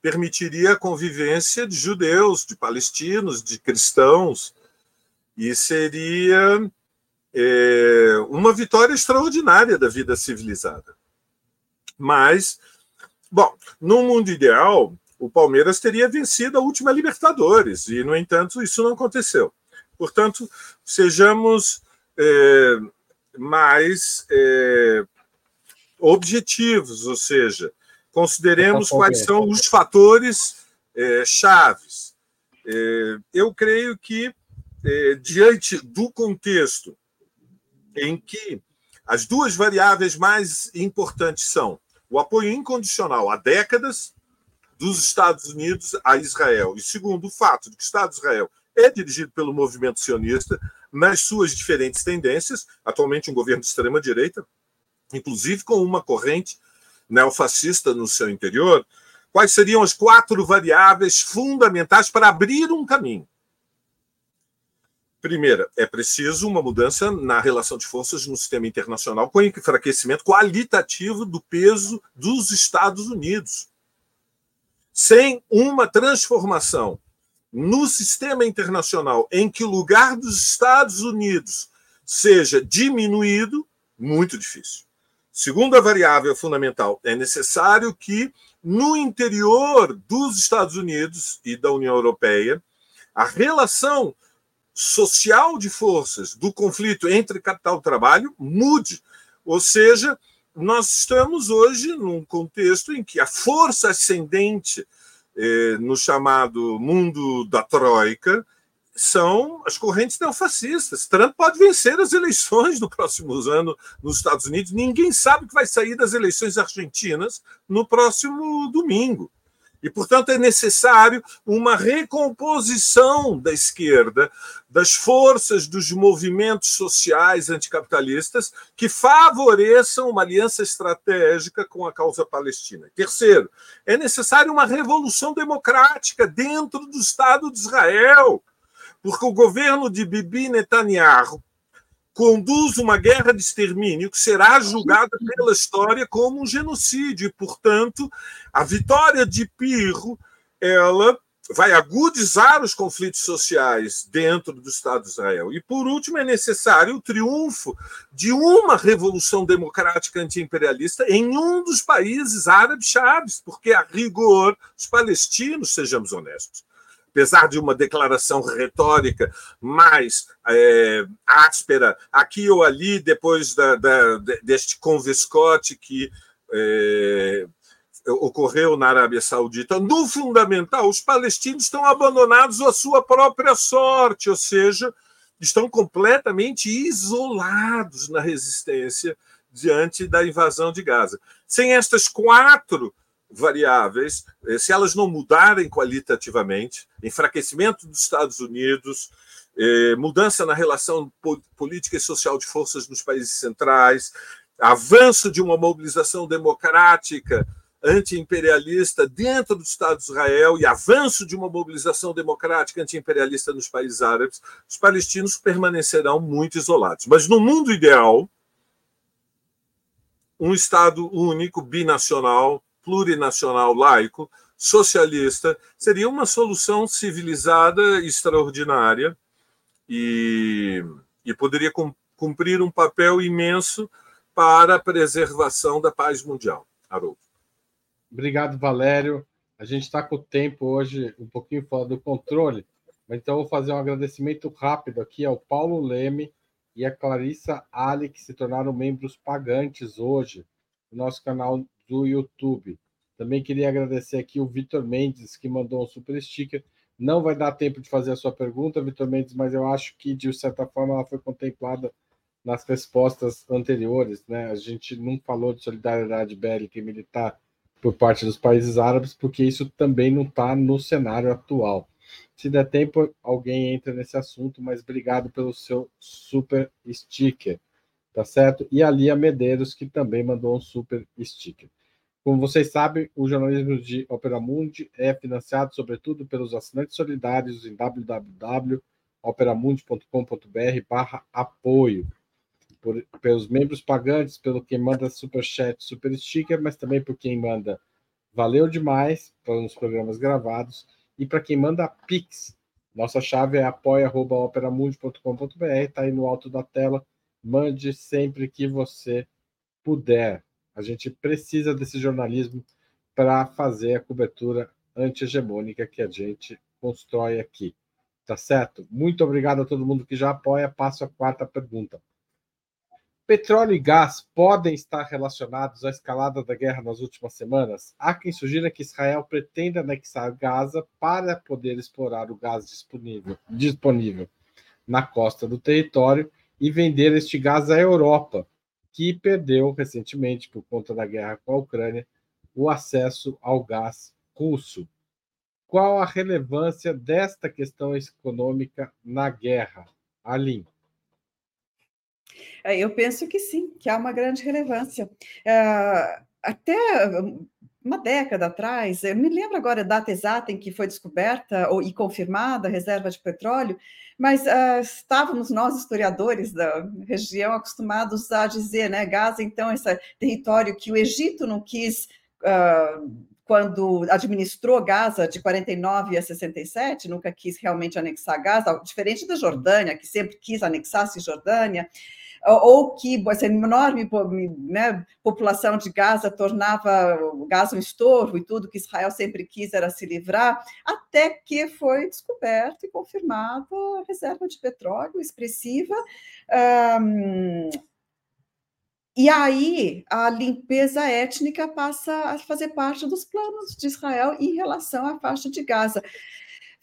Permitiria a convivência de judeus, de palestinos, de cristãos, e seria é, uma vitória extraordinária da vida civilizada. Mas, bom, no mundo ideal, o Palmeiras teria vencido a última Libertadores, e, no entanto, isso não aconteceu. Portanto, sejamos é, mais é, objetivos, ou seja, consideremos quais são os fatores é, chaves. É, eu creio que, é, diante do contexto em que as duas variáveis mais importantes são o apoio incondicional há décadas dos Estados Unidos a Israel, e segundo, o fato de que o Estado de Israel é dirigido pelo movimento sionista nas suas diferentes tendências, atualmente um governo de extrema-direita, inclusive com uma corrente neofascista no seu interior, quais seriam as quatro variáveis fundamentais para abrir um caminho? Primeira, é preciso uma mudança na relação de forças no sistema internacional com enfraquecimento qualitativo do peso dos Estados Unidos. Sem uma transformação no sistema internacional em que o lugar dos Estados Unidos seja diminuído, muito difícil. Segunda variável fundamental, é necessário que no interior dos Estados Unidos e da União Europeia, a relação social de forças do conflito entre capital e trabalho mude. Ou seja, nós estamos hoje num contexto em que a força ascendente eh, no chamado mundo da Troika são as correntes neofascistas. Trump pode vencer as eleições no próximo ano nos Estados Unidos. Ninguém sabe o que vai sair das eleições argentinas no próximo domingo. E, portanto, é necessário uma recomposição da esquerda, das forças dos movimentos sociais anticapitalistas que favoreçam uma aliança estratégica com a causa palestina. Terceiro, é necessário uma revolução democrática dentro do Estado de Israel, porque o governo de Bibi Netanyahu conduz uma guerra de extermínio que será julgada pela história como um genocídio e, portanto, a vitória de Pirro ela vai agudizar os conflitos sociais dentro do Estado de Israel. E, por último, é necessário o triunfo de uma revolução democrática antiimperialista em um dos países árabes chaves, porque, a rigor, os palestinos, sejamos honestos, apesar de uma declaração retórica mais é, áspera, aqui ou ali, depois da, da, deste convescote que é, ocorreu na Arábia Saudita, no fundamental, os palestinos estão abandonados à sua própria sorte, ou seja, estão completamente isolados na resistência diante da invasão de Gaza. Sem estas quatro variáveis, eh, se elas não mudarem qualitativamente, enfraquecimento dos Estados Unidos, eh, mudança na relação política e social de forças nos países centrais, avanço de uma mobilização democrática anti-imperialista dentro do Estado de Israel e avanço de uma mobilização democrática anti-imperialista nos países árabes, os palestinos permanecerão muito isolados. Mas no mundo ideal, um Estado único, binacional, plurinacional laico, socialista, seria uma solução civilizada extraordinária e, e poderia cumprir um papel imenso para a preservação da paz mundial. Haroldo. Obrigado, Valério. A gente está com o tempo hoje um pouquinho fora do controle, mas então vou fazer um agradecimento rápido aqui ao Paulo Leme e a Clarissa Ali, que se tornaram membros pagantes hoje no nosso canal do YouTube. Também queria agradecer aqui o Vitor Mendes, que mandou um super sticker. Não vai dar tempo de fazer a sua pergunta, Vitor Mendes, mas eu acho que, de certa forma, ela foi contemplada nas respostas anteriores. Né? A gente não falou de solidariedade bélica e militar por parte dos países árabes, porque isso também não está no cenário atual. Se der tempo, alguém entra nesse assunto, mas obrigado pelo seu super sticker, tá certo? E a Lia Medeiros, que também mandou um super sticker. Como vocês sabem, o jornalismo de Opera Mundi é financiado, sobretudo, pelos assinantes solidários em www.operamundi.com.br barra apoio, por, pelos membros pagantes, pelo quem manda superchat, super sticker, mas também por quem manda valeu demais para os programas gravados e para quem manda Pix. Nossa chave é apoia.operamundi.com.br, está aí no alto da tela. Mande sempre que você puder. A gente precisa desse jornalismo para fazer a cobertura anti-hegemônica que a gente constrói aqui. Tá certo? Muito obrigado a todo mundo que já apoia. Passo a quarta pergunta. Petróleo e gás podem estar relacionados à escalada da guerra nas últimas semanas? Há quem sugira que Israel pretende anexar Gaza para poder explorar o gás disponível, disponível na costa do território e vender este gás à Europa, que perdeu recentemente, por conta da guerra com a Ucrânia, o acesso ao gás russo. Qual a relevância desta questão econômica na guerra? Aline. É, eu penso que sim, que há uma grande relevância. É, até uma década atrás, eu me lembro agora a data exata em que foi descoberta ou, e confirmada a reserva de petróleo, mas uh, estávamos nós, historiadores da região, acostumados a dizer, né, Gaza, então, esse território que o Egito não quis, uh, quando administrou Gaza de 49 a 67, nunca quis realmente anexar Gaza, diferente da Jordânia, que sempre quis anexar Cisjordânia, ou que essa enorme né, população de Gaza tornava Gaza um estorvo e tudo que Israel sempre quis era se livrar, até que foi descoberto e confirmada a reserva de petróleo expressiva. Um, e aí a limpeza étnica passa a fazer parte dos planos de Israel em relação à faixa de Gaza.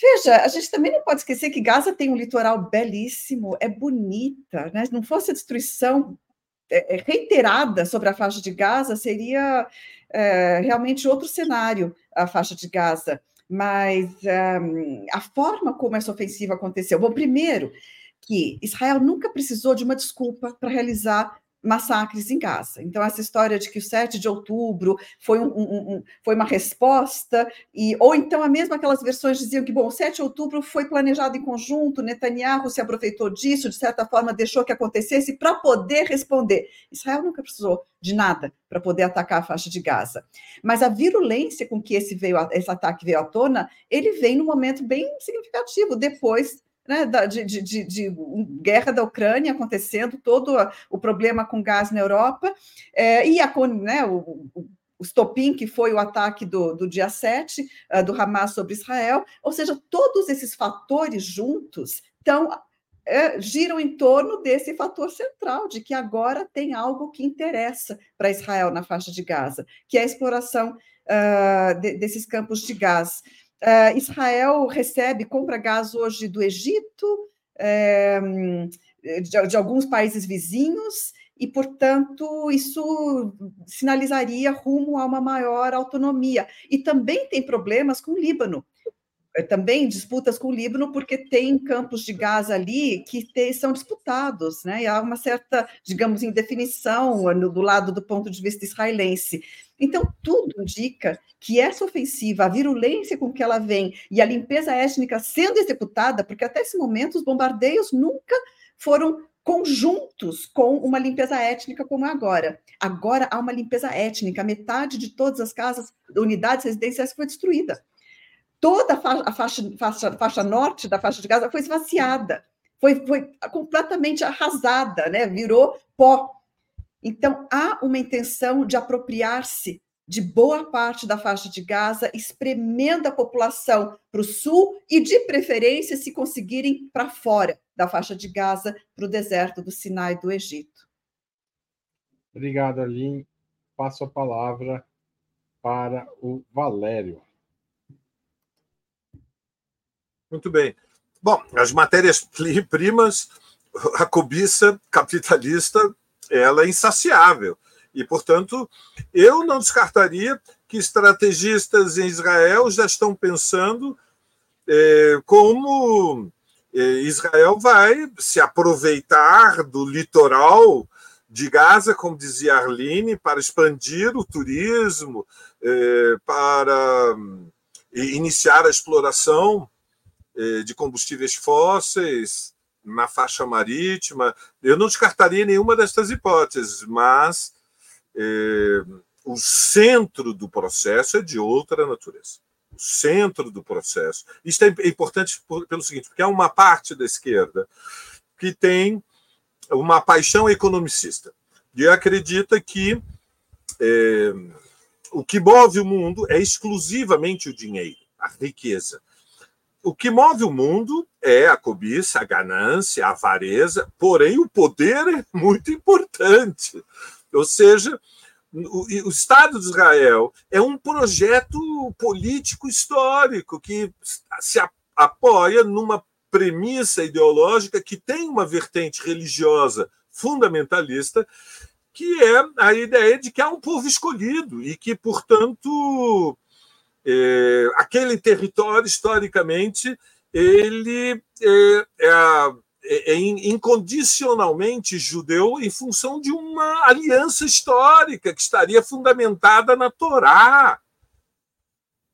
Veja, a gente também não pode esquecer que Gaza tem um litoral belíssimo, é bonita, né? não fosse a destruição é, é, reiterada sobre a faixa de Gaza, seria é, realmente outro cenário a faixa de Gaza. Mas um, a forma como essa ofensiva aconteceu. Bom, primeiro, que Israel nunca precisou de uma desculpa para realizar massacres em Gaza. Então, essa história de que o 7 de outubro foi, um, um, um, foi uma resposta, e, ou então a mesma aquelas versões diziam que, bom, o 7 de outubro foi planejado em conjunto, Netanyahu se aproveitou disso, de certa forma deixou que acontecesse para poder responder. Israel nunca precisou de nada para poder atacar a faixa de Gaza. Mas a virulência com que esse, veio, esse ataque veio à tona, ele vem num momento bem significativo, depois né, de, de, de, de, guerra da Ucrânia acontecendo, todo o problema com gás na Europa, é, e a, né, o, o, o que foi o ataque do, do dia 7 uh, ah, do Hamas sobre Israel, ou seja, todos esses fatores juntos estão é, giram em torno desse fator central, de que agora tem algo que interessa para Israel na faixa de Gaza, que é a exploração uh, de, desses campos de gás. Uh, Israel recebe, compra gás hoje do Egito, é, de, de, alguns países vizinhos, e, portanto, isso sinalizaria rumo a uma maior autonomia. E também tem problemas com o Líbano. Eh, também disputas com o Líbano, porque tem campos de gás ali que são disputados, né? E há uma certa, digamos, indefinição do lado do ponto de vista israelense. Então, tudo indica que essa ofensiva, a virulência com que ela vem e a limpeza étnica sendo executada, porque até esse momento os bombardeios nunca foram conjuntos com uma limpeza étnica como é agora. Agora há uma limpeza étnica, metade de todas as casas, unidades residenciais foi destruída. Toda a faixa, faixa, faixa norte da faixa de Gaza foi esvaziada, foi, foi completamente arrasada, né? virou pó. Então, há uma intenção de apropriar-se de boa parte da faixa de Gaza, espremendo a população para o sul e, de preferência, se conseguirem para fora da faixa de Gaza, para o deserto do Sinai do Egito. Obrigado, Aline. Passo a palavra para o Valério. Muito bem. Bom, as matérias-primas, a cobiça capitalista ela é insaciável. E, portanto, eu não descartaria que estrategistas em Israel já estão pensando é, como é, Israel vai se aproveitar do litoral de Gaza, como dizia Arline, para expandir o turismo, é, para iniciar a exploração de combustíveis fósseis, na faixa marítima. Eu não descartaria nenhuma destas hipóteses, mas é, o centro do processo é de outra natureza. O centro do processo. Isso é importante por, pelo seguinte, porque há uma parte da esquerda que tem uma paixão economicista e acredita que é, o que move o mundo é exclusivamente o dinheiro, a riqueza o que move o mundo é a cobiça, a ganância, a avareza, porém o poder é muito importante. Ou seja, o, Estado de Israel é um projeto político histórico que se apoia numa premissa ideológica que tem uma vertente religiosa fundamentalista, que é a ideia de que há um povo escolhido e que, portanto, é, aquele território, historicamente, ele é, é, é, incondicionalmente judeu em função de uma aliança histórica que estaria fundamentada na Torá.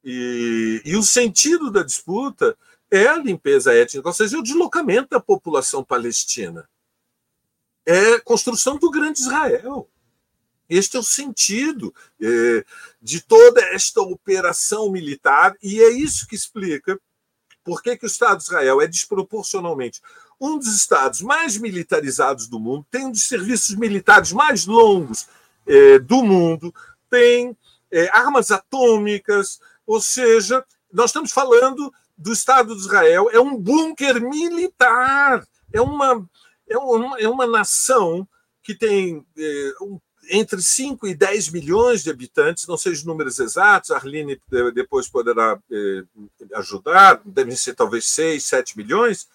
E, e o sentido da disputa é a limpeza étnica, ou seja, o deslocamento da população palestina. É construção do grande Israel. Este é o sentido é, de toda esta operação militar, e é isso que explica por que, que o Estado de Israel é desproporcionalmente um dos estados mais militarizados do mundo, tem um dos serviços militares mais longos é, do mundo, tem é, armas atômicas, ou seja, nós estamos falando do Estado de Israel, é um bunker militar, é uma, é uma, é uma nação que tem um entre 5 e 10 milhões de habitantes, não sei os números exatos, a Arline depois poderá eh, ajudar, devem ser talvez 6, 7 milhões,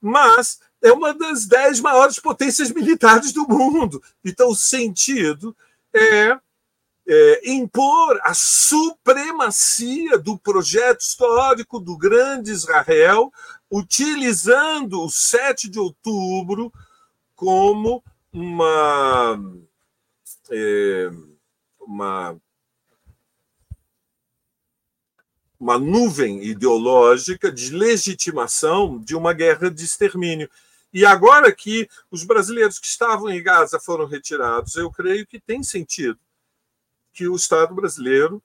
mas é uma das 10 maiores potências militares do mundo. Então, o sentido é, é impor a supremacia do projeto histórico do grande Israel, utilizando o 7 de outubro como uma é, uma, uma nuvem ideológica de legitimação de uma guerra de extermínio. E agora que os brasileiros que estavam em Gaza foram retirados, eu creio que tem sentido que o Estado brasileiro,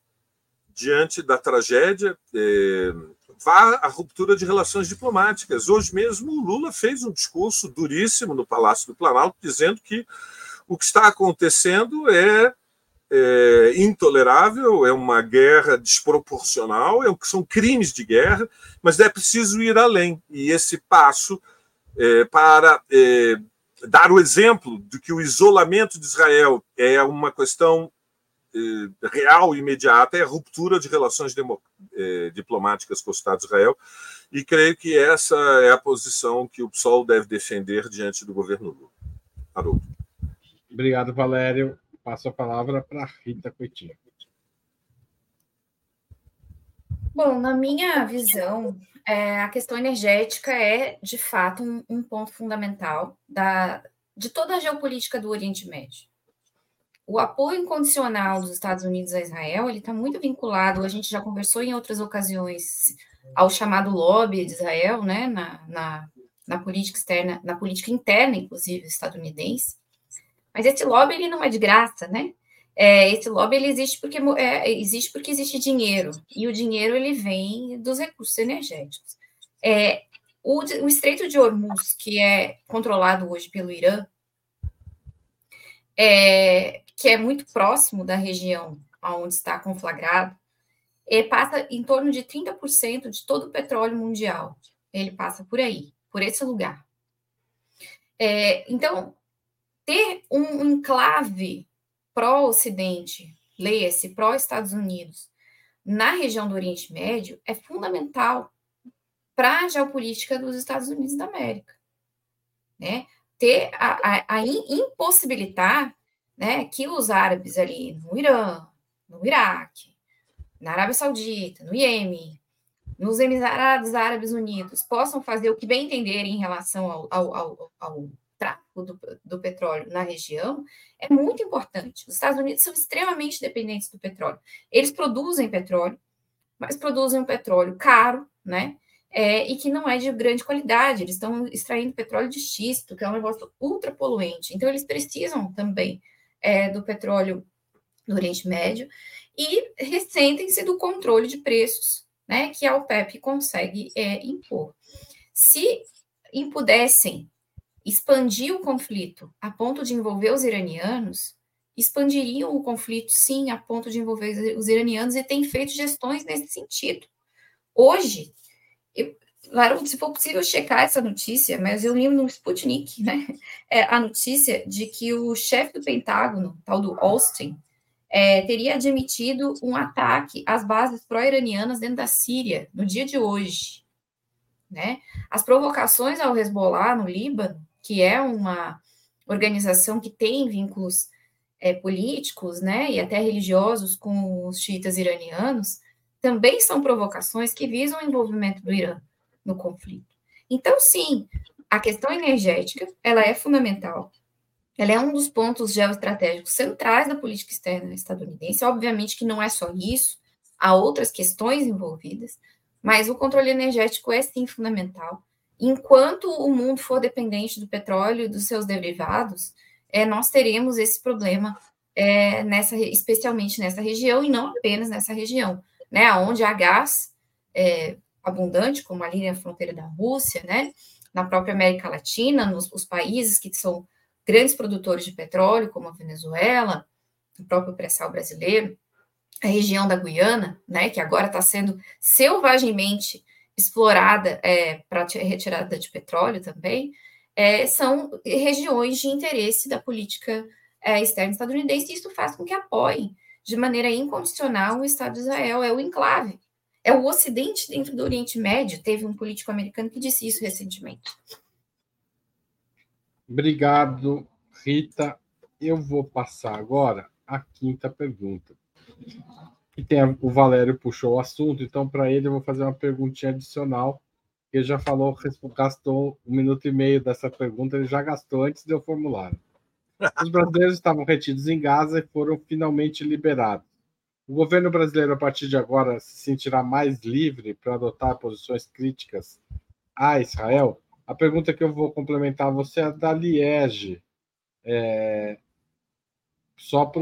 diante da tragédia, é, vá à ruptura de relações diplomáticas. Hoje mesmo, o Lula fez um discurso duríssimo no Palácio do Planalto, dizendo que o que está acontecendo é, é intolerável, é uma guerra desproporcional, é, são crimes de guerra, mas é preciso ir além. E esse passo é, para é, dar o exemplo de que o isolamento de Israel é uma questão é, real e imediata, é a ruptura de relações é, diplomáticas com o Estado de Israel, e creio que essa é a posição que o PSOL deve defender diante do governo Lula. Haroldo. Obrigado, Valério. Passo a palavra para Rita Coitinho. Bom, na minha visão, é, a questão energética é, de fato, um, um, ponto fundamental da, de toda a geopolítica do Oriente Médio. O apoio incondicional dos Estados Unidos a Israel ele está muito vinculado, a gente já conversou em outras ocasiões, ao chamado lobby de Israel, né, na, na, na política externa, na política interna, inclusive, estadunidense, mas esse lobby ele não é de graça, né? É, esse lobby ele existe porque é, existe porque existe dinheiro e o dinheiro ele vem dos recursos energéticos. É, o, o Estreito de Hormuz, que é controlado hoje pelo Irã, é, que é muito próximo da região onde está conflagrado, é, passa em torno de 30% de todo o petróleo mundial. Ele passa por aí, por esse lugar. É, então, ter um enclave pró-Ocidente, leia-se pró-Estados Unidos, na região do Oriente Médio é fundamental para a geopolítica dos Estados Unidos da América. Né? Ter a, a, a impossibilitar né, que os árabes ali no Irã, no Iraque, na Arábia Saudita, no Iêmen, nos Emirados Árabes Unidos, possam fazer o que bem entenderem em relação ao, ao, ao, ao tráfico do, do, petróleo na região é muito importante. Os Estados Unidos são extremamente dependentes do petróleo. Eles produzem petróleo, mas produzem um petróleo caro, né? É, e que não é de grande qualidade. Eles estão extraindo petróleo de xisto, que é um negócio ultra poluente. Então, eles precisam também é, do petróleo no Oriente Médio e ressentem-se do controle de preços, né? Que a OPEP consegue é, impor. Se impudessem expandir o conflito a ponto de envolver os iranianos, expandiriam o conflito, sim, a ponto de envolver os iranianos e tem feito gestões nesse sentido. Hoje, eu, se for possível checar essa notícia, mas eu li no Sputnik, né, *laughs* é, a notícia de que o chefe do Pentágono, tal do Austin, é, teria admitido um ataque às bases pró-iranianas dentro da Síria no dia de hoje. Né? As provocações ao Hezbollah no Líbano que é uma organização que tem vínculos é, políticos, né, e até religiosos com os xiitas iranianos, também são provocações que visam o envolvimento do Irã no conflito. Então, sim, a questão energética, ela é fundamental. Ela é um dos pontos geoestratégicos centrais da política externa estadunidense. Obviamente que não é só isso, há outras questões envolvidas, mas o controle energético é sim fundamental enquanto o mundo for dependente do petróleo e dos seus derivados, é, nós teremos esse problema, é, nessa, especialmente nessa região, e não apenas nessa região, né, onde há gás é, abundante, como ali na fronteira da Rússia, né, na própria América Latina, nos os países que são grandes produtores de petróleo, como a Venezuela, o próprio pré-sal brasileiro, a região da Guiana, né, que agora está sendo selvagemente explorada é, para retirada de petróleo também, é, são regiões de interesse da política é, externa estadunidense, e isso faz com que apoiem de maneira incondicional o Estado de Israel, é o enclave. É o Ocidente dentro do Oriente Médio. Teve um político americano que disse isso recentemente. Obrigado, Rita. Eu vou passar agora a quinta pergunta. E tem a, o Valério puxou o assunto, então para ele eu vou fazer uma perguntinha adicional. Ele já falou, gastou um minuto e meio dessa pergunta, ele já gastou antes de eu formular. *laughs* Os brasileiros estavam retidos em Gaza e foram finalmente liberados. O governo brasileiro, a partir de agora, se sentirá mais livre para adotar posições críticas a Israel? A pergunta que eu vou complementar você é da Liege. É... Só para.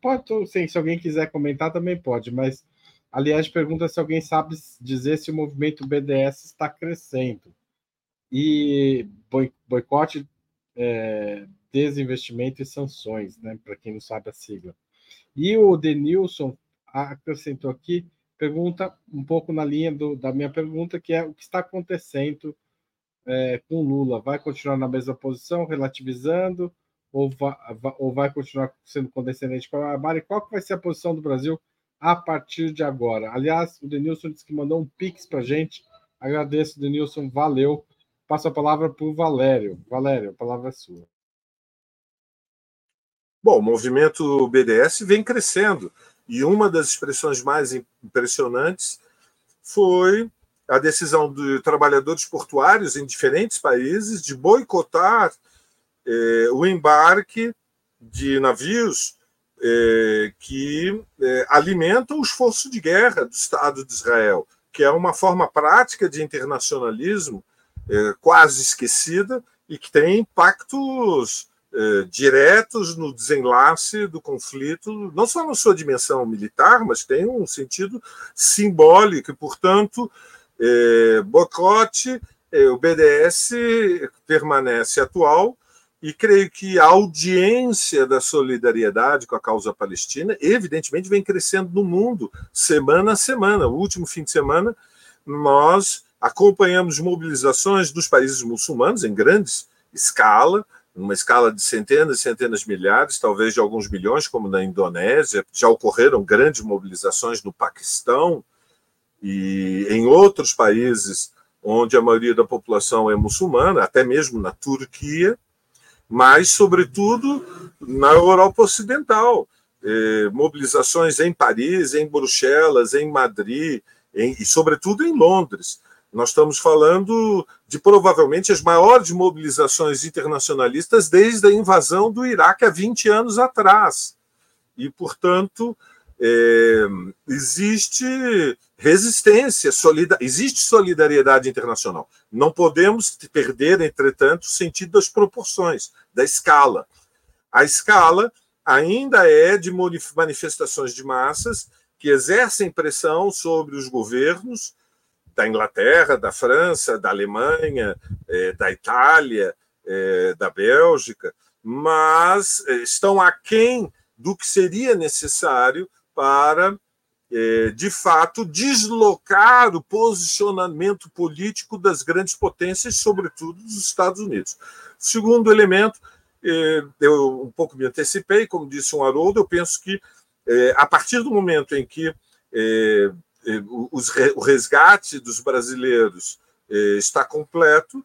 Pode, sim, se alguém quiser comentar, também pode, mas a Liege pergunta se alguém sabe dizer se o movimento BDS está crescendo. E boicote, é, desinvestimento e sanções, né, para quem não sabe a sigla. E o Denilson acrescentou aqui, pergunta um pouco na linha do, da minha pergunta, que é o que está acontecendo é, com Lula? Vai continuar na mesma posição, relativizando, ou vai, ou vai continuar sendo condescendente com a Mari? Qual vai ser a posição do Brasil a partir de agora? Aliás, o Denilson disse que mandou um pix para a gente. Agradeço, Denilson, valeu. Passo a palavra para o Valério. Valério, a palavra é sua. Bom, o movimento BDS vem crescendo e uma das expressões mais impressionantes foi a decisão de trabalhadores portuários em diferentes países de boicotar eh, o embarque de navios eh, que eh, alimentam o esforço de guerra do Estado de Israel, que é uma forma prática de internacionalismo eh, quase esquecida e que tem impactos eh, diretos no desenlace do conflito, não só na sua dimensão militar, mas tem um sentido simbólico, e, portanto, eh, boicote, eh, o BDS permanece atual, e creio que a audiência da solidariedade com a causa palestina, evidentemente, vem crescendo no mundo, semana a semana. O último fim de semana, nós acompanhamos mobilizações dos países muçulmanos em grandes escala, numa escala de centenas centenas de milhares, talvez de alguns milhões, como na Indonésia. Já ocorreram grandes mobilizações no Paquistão e em outros países onde a maioria da população é muçulmana, até mesmo na Turquia, mas, sobretudo, na Europa Ocidental. Eh, mobilizações em Paris, em Bruxelas, em Madrid em, e, sobretudo, em Londres. Nós estamos falando de provavelmente as maiores mobilizações internacionalistas desde a invasão do Iraque há 20 anos atrás. E, portanto, é, existe resistência, solida, existe solidariedade internacional. Não podemos perder, entretanto, o sentido das proporções, da escala. A escala ainda é de manifestações de massas que exercem pressão sobre os governos da Inglaterra, da França, da Alemanha, é, da Itália, é, da Bélgica, mas é, estão aquém do que seria necessário para, de fato, deslocar o posicionamento político das grandes potências, sobretudo dos Estados Unidos. Segundo elemento, eu um pouco me antecipei, como disse um Haroldo, eu penso que a partir do momento em que o resgate dos brasileiros está completo,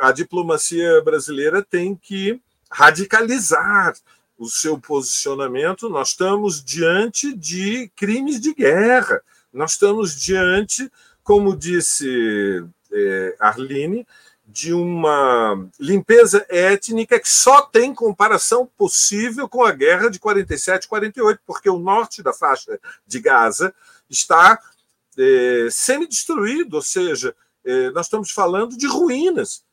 a diplomacia brasileira tem que radicalizar o seu posicionamento. Nós estamos diante de crimes de guerra, nós estamos diante, como disse eh, Arline, de uma limpeza étnica que só tem comparação possível com a guerra de 47 48, porque o norte da faixa de Gaza está é, semi-destruído, ou seja, é, nós estamos falando de ruínas.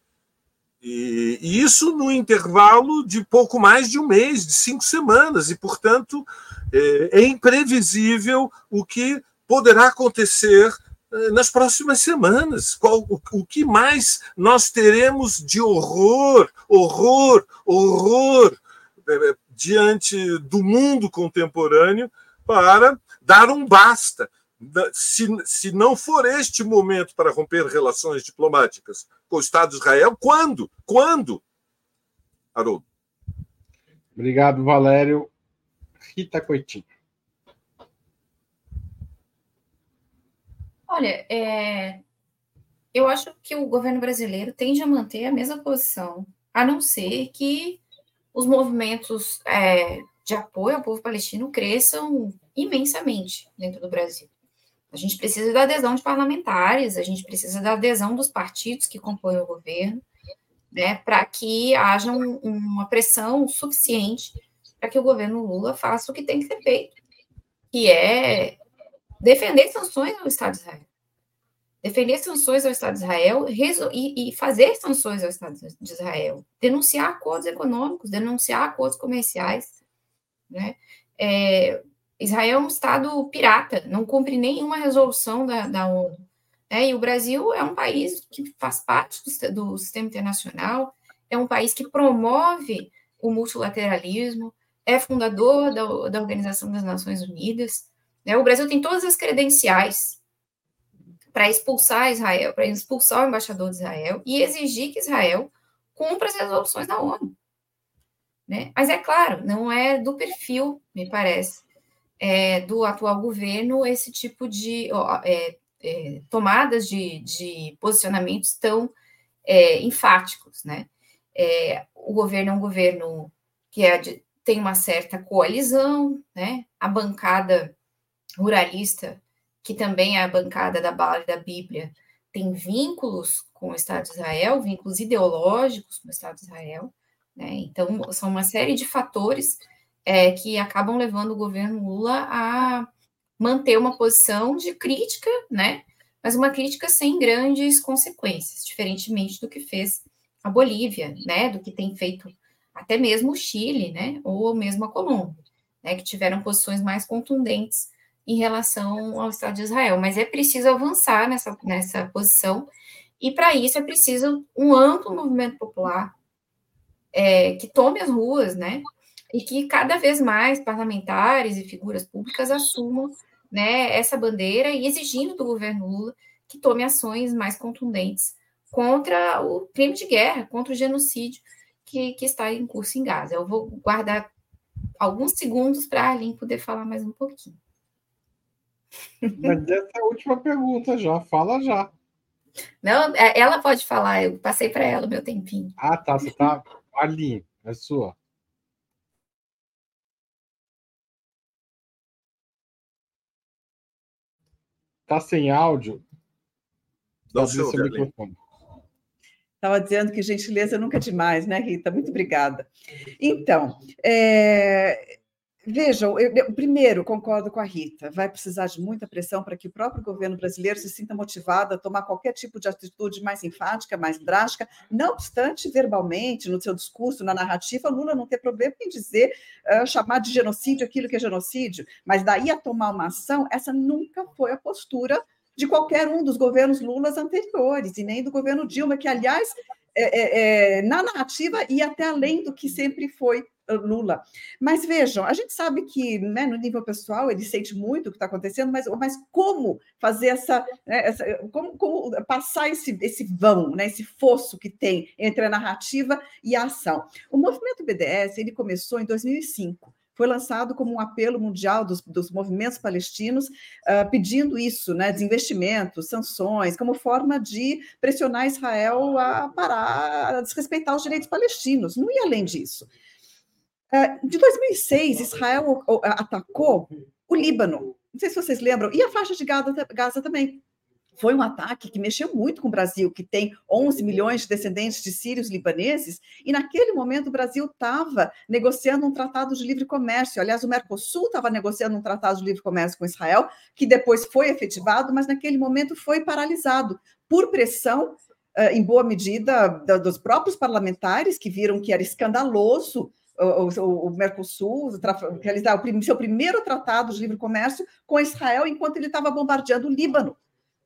E, e, isso no intervalo de pouco mais de um mês, de cinco semanas, e, portanto, é, é imprevisível o que poderá acontecer é, nas próximas semanas. Qual, o, o que mais nós teremos de horror, horror, horror é, diante do mundo contemporâneo para dar um basta se, se não for este momento para romper relações diplomáticas com o Estado de Israel, quando? Quando? Haroldo. Obrigado, Valério. Rita Coitinho. Olha, é, eu acho que o governo brasileiro tende a manter a mesma posição, a não ser que os movimentos é, de apoio ao povo palestino cresçam imensamente dentro do Brasil. A gente precisa da adesão de parlamentares, a gente precisa da adesão dos partidos que compõem o governo, né, para que haja um, uma pressão suficiente para que o governo Lula faça o que tem que ser feito, que é defender sanções ao Estado de Israel defender sanções ao Estado de Israel e, e, fazer sanções ao Estado de Israel, denunciar acordos econômicos, denunciar acordos comerciais. Né? É, Israel é um Estado pirata, não cumpre nenhuma resolução da, da ONU. Né? E o Brasil é um país que faz parte do, do sistema internacional, é um país que promove o multilateralismo, é fundador da, da Organização das Nações Unidas. Né? O Brasil tem todas as credenciais para expulsar Israel, para expulsar o embaixador de Israel e exigir que Israel cumpra as resoluções da ONU. Né? Mas é claro, não é do perfil, me parece, é, do atual governo esse tipo de é, é, tomadas de, de, posicionamentos tão é, enfáticos. Né? É, o governo é um governo que é de, tem uma certa coalizão, né? a bancada ruralista que também é a bancada da Bala e da Bíblia, tem vínculos com o Estado de Israel, vínculos ideológicos com o Estado de Israel. Né? Então, são uma série de fatores é, que acabam levando o governo Lula a manter uma posição de crítica, né? mas uma crítica sem grandes consequências, diferentemente do que fez a Bolívia, né? do que tem feito até mesmo o Chile, né? ou mesmo a Colômbia, né? que tiveram posições mais contundentes em relação ao Estado de Israel, mas é preciso avançar nessa, nessa posição, e para isso é preciso um amplo movimento popular é, que tome as ruas, né? E que cada vez mais parlamentares e figuras públicas assumam né, essa bandeira e exigindo do governo Lula que tome ações mais contundentes contra o crime de guerra, contra o genocídio que, que está em curso em Gaza. Eu vou guardar alguns segundos para a Arlene poder falar mais um pouquinho. Mas essa é a última pergunta já, fala já. Não, é, ela pode falar, eu passei para ela o meu tempinho. Ah, tá, você tá ali, é sua. Tá sem áudio? Dá o seu microfone. Estava dizendo que gentileza nunca é demais, né, Rita? Muito obrigada. Então, é, Vejam, eu, eu, primeiro, concordo com a Rita, vai precisar de muita pressão para que o próprio governo brasileiro se sinta motivado a tomar qualquer tipo de atitude mais enfática, mais drástica. Não obstante, verbalmente, no seu discurso, na narrativa, Lula não tem problema em dizer, uh, chamar de genocídio aquilo que é genocídio, mas daí a tomar uma ação, essa nunca foi a postura de qualquer um dos governos Lulas anteriores, e nem do governo Dilma, que, aliás, é, é, é, na narrativa e até além do que sempre foi Lula. Mas vejam, a gente sabe que né, no nível pessoal ele sente muito o que está acontecendo, mas, mas como fazer essa, né, essa como, como, passar esse, esse vão, né, esse fosso que tem entre a narrativa e a ação? O movimento BDS ele começou em 2005 foi lançado como um apelo mundial dos, dos movimentos palestinos, uh, pedindo isso, né, desinvestimento, sanções, como forma de pressionar Israel a parar, a desrespeitar os direitos palestinos. Não ia além disso. Uh, de 2006, Israel atacou o Líbano. Não sei se vocês lembram, e a faixa de Gaza, Gaza também foi um ataque que mexeu muito com o Brasil, que tem 11 milhões de descendentes de sírios libaneses, e naquele momento o Brasil estava negociando um tratado de livre comércio. Aliás, o Mercosul estava negociando um tratado de livre comércio com Israel, que depois foi efetivado, mas naquele momento foi paralisado por pressão, eh, em boa medida, dos próprios parlamentares, que viram que era escandaloso o, o, Mercosul realizar o seu primeiro tratado de livre comércio com Israel enquanto ele estava bombardeando o Líbano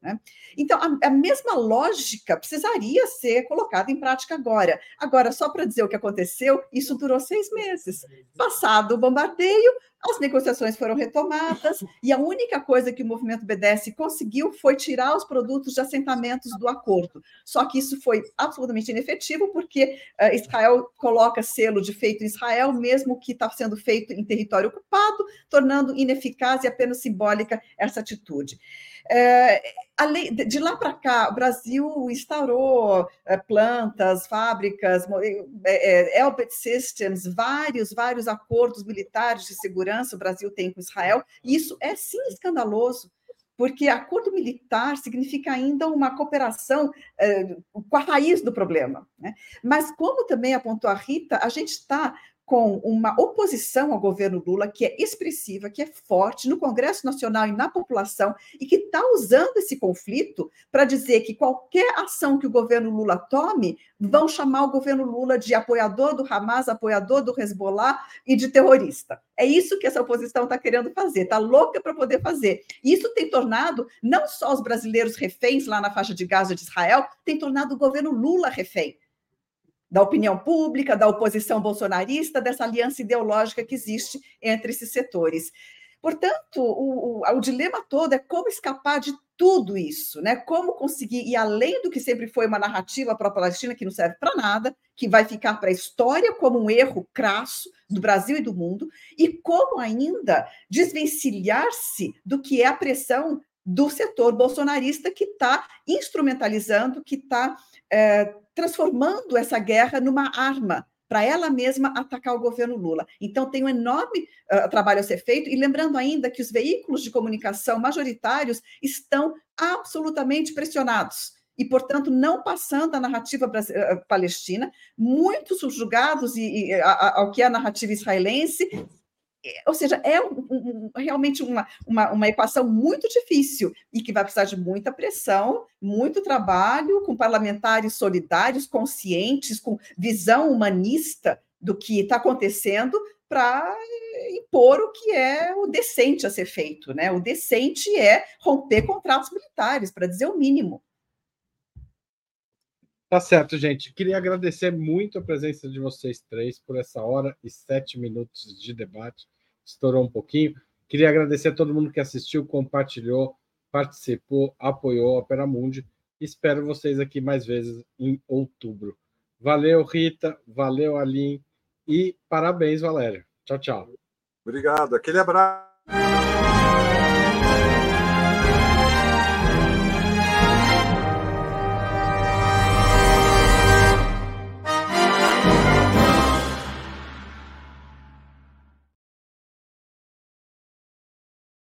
Né? Então, a, a, mesma lógica precisaria ser colocada em prática agora. Agora, só para dizer o que aconteceu, isso durou seis meses. Passado o bombardeio, as negociações foram retomadas e a única coisa que o movimento BDS conseguiu foi tirar os produtos de assentamentos do acordo. Só que isso foi absolutamente inefetivo, porque uh, Israel coloca selo de feito em Israel, mesmo que está sendo feito em território ocupado, tornando ineficaz e apenas simbólica essa atitude. É, de lá para cá, o Brasil instaurou é, plantas, fábricas, é, Elbit Systems, vários, vários acordos militares de segurança o Brasil tem com Israel, e isso é sim escandaloso porque acordo militar significa ainda uma cooperação é, com a raiz do problema. Né? Mas, como também apontou a Rita, a gente está com uma oposição ao governo Lula que é expressiva, que é forte no Congresso Nacional e na população, e que está usando esse conflito para dizer que qualquer ação que o governo Lula tome vão chamar o governo Lula de apoiador do Hamas, apoiador do Hezbollah e de terrorista. É isso que essa oposição está querendo fazer, está louca para poder fazer. Isso tem tornado não só os brasileiros reféns lá na faixa de Gaza de Israel, tem tornado o governo Lula refém da opinião pública, da oposição bolsonarista, dessa aliança ideológica que existe entre esses setores. Portanto, o, o, o, dilema todo é como escapar de tudo isso, né? Como conseguir ir além do que sempre foi uma narrativa para a Palestina que não serve para nada, que vai ficar para a história como um erro crasso do Brasil e do mundo, e como ainda desvencilhar-se do que é a pressão do setor bolsonarista que está instrumentalizando, que está é, transformando essa guerra numa arma para ela mesma atacar o governo Lula. Então, tem um enorme uh, trabalho a ser feito, e lembrando ainda que os veículos de comunicação majoritários estão absolutamente pressionados e, portanto, não passando a narrativa palestina, muito subjugados e, e, a, ao que é a narrativa israelense, ou seja, é um, um, realmente uma, uma, uma, equação muito difícil e que vai precisar de muita pressão, muito trabalho, com parlamentares solidários, conscientes, com visão humanista do que está acontecendo para impor o que é o decente a ser feito. Né? O decente é romper contratos militares, para dizer o mínimo. Tá certo, gente. Queria agradecer muito a presença de vocês três por essa hora e sete minutos de debate estourou um pouquinho. Queria agradecer a todo mundo que assistiu, compartilhou, participou, apoiou a Opera Mundi. Espero vocês aqui mais vezes em outubro. Valeu, Rita. Valeu, Aline. E parabéns, Valéria. Tchau, tchau. Obrigado. Aquele abraço.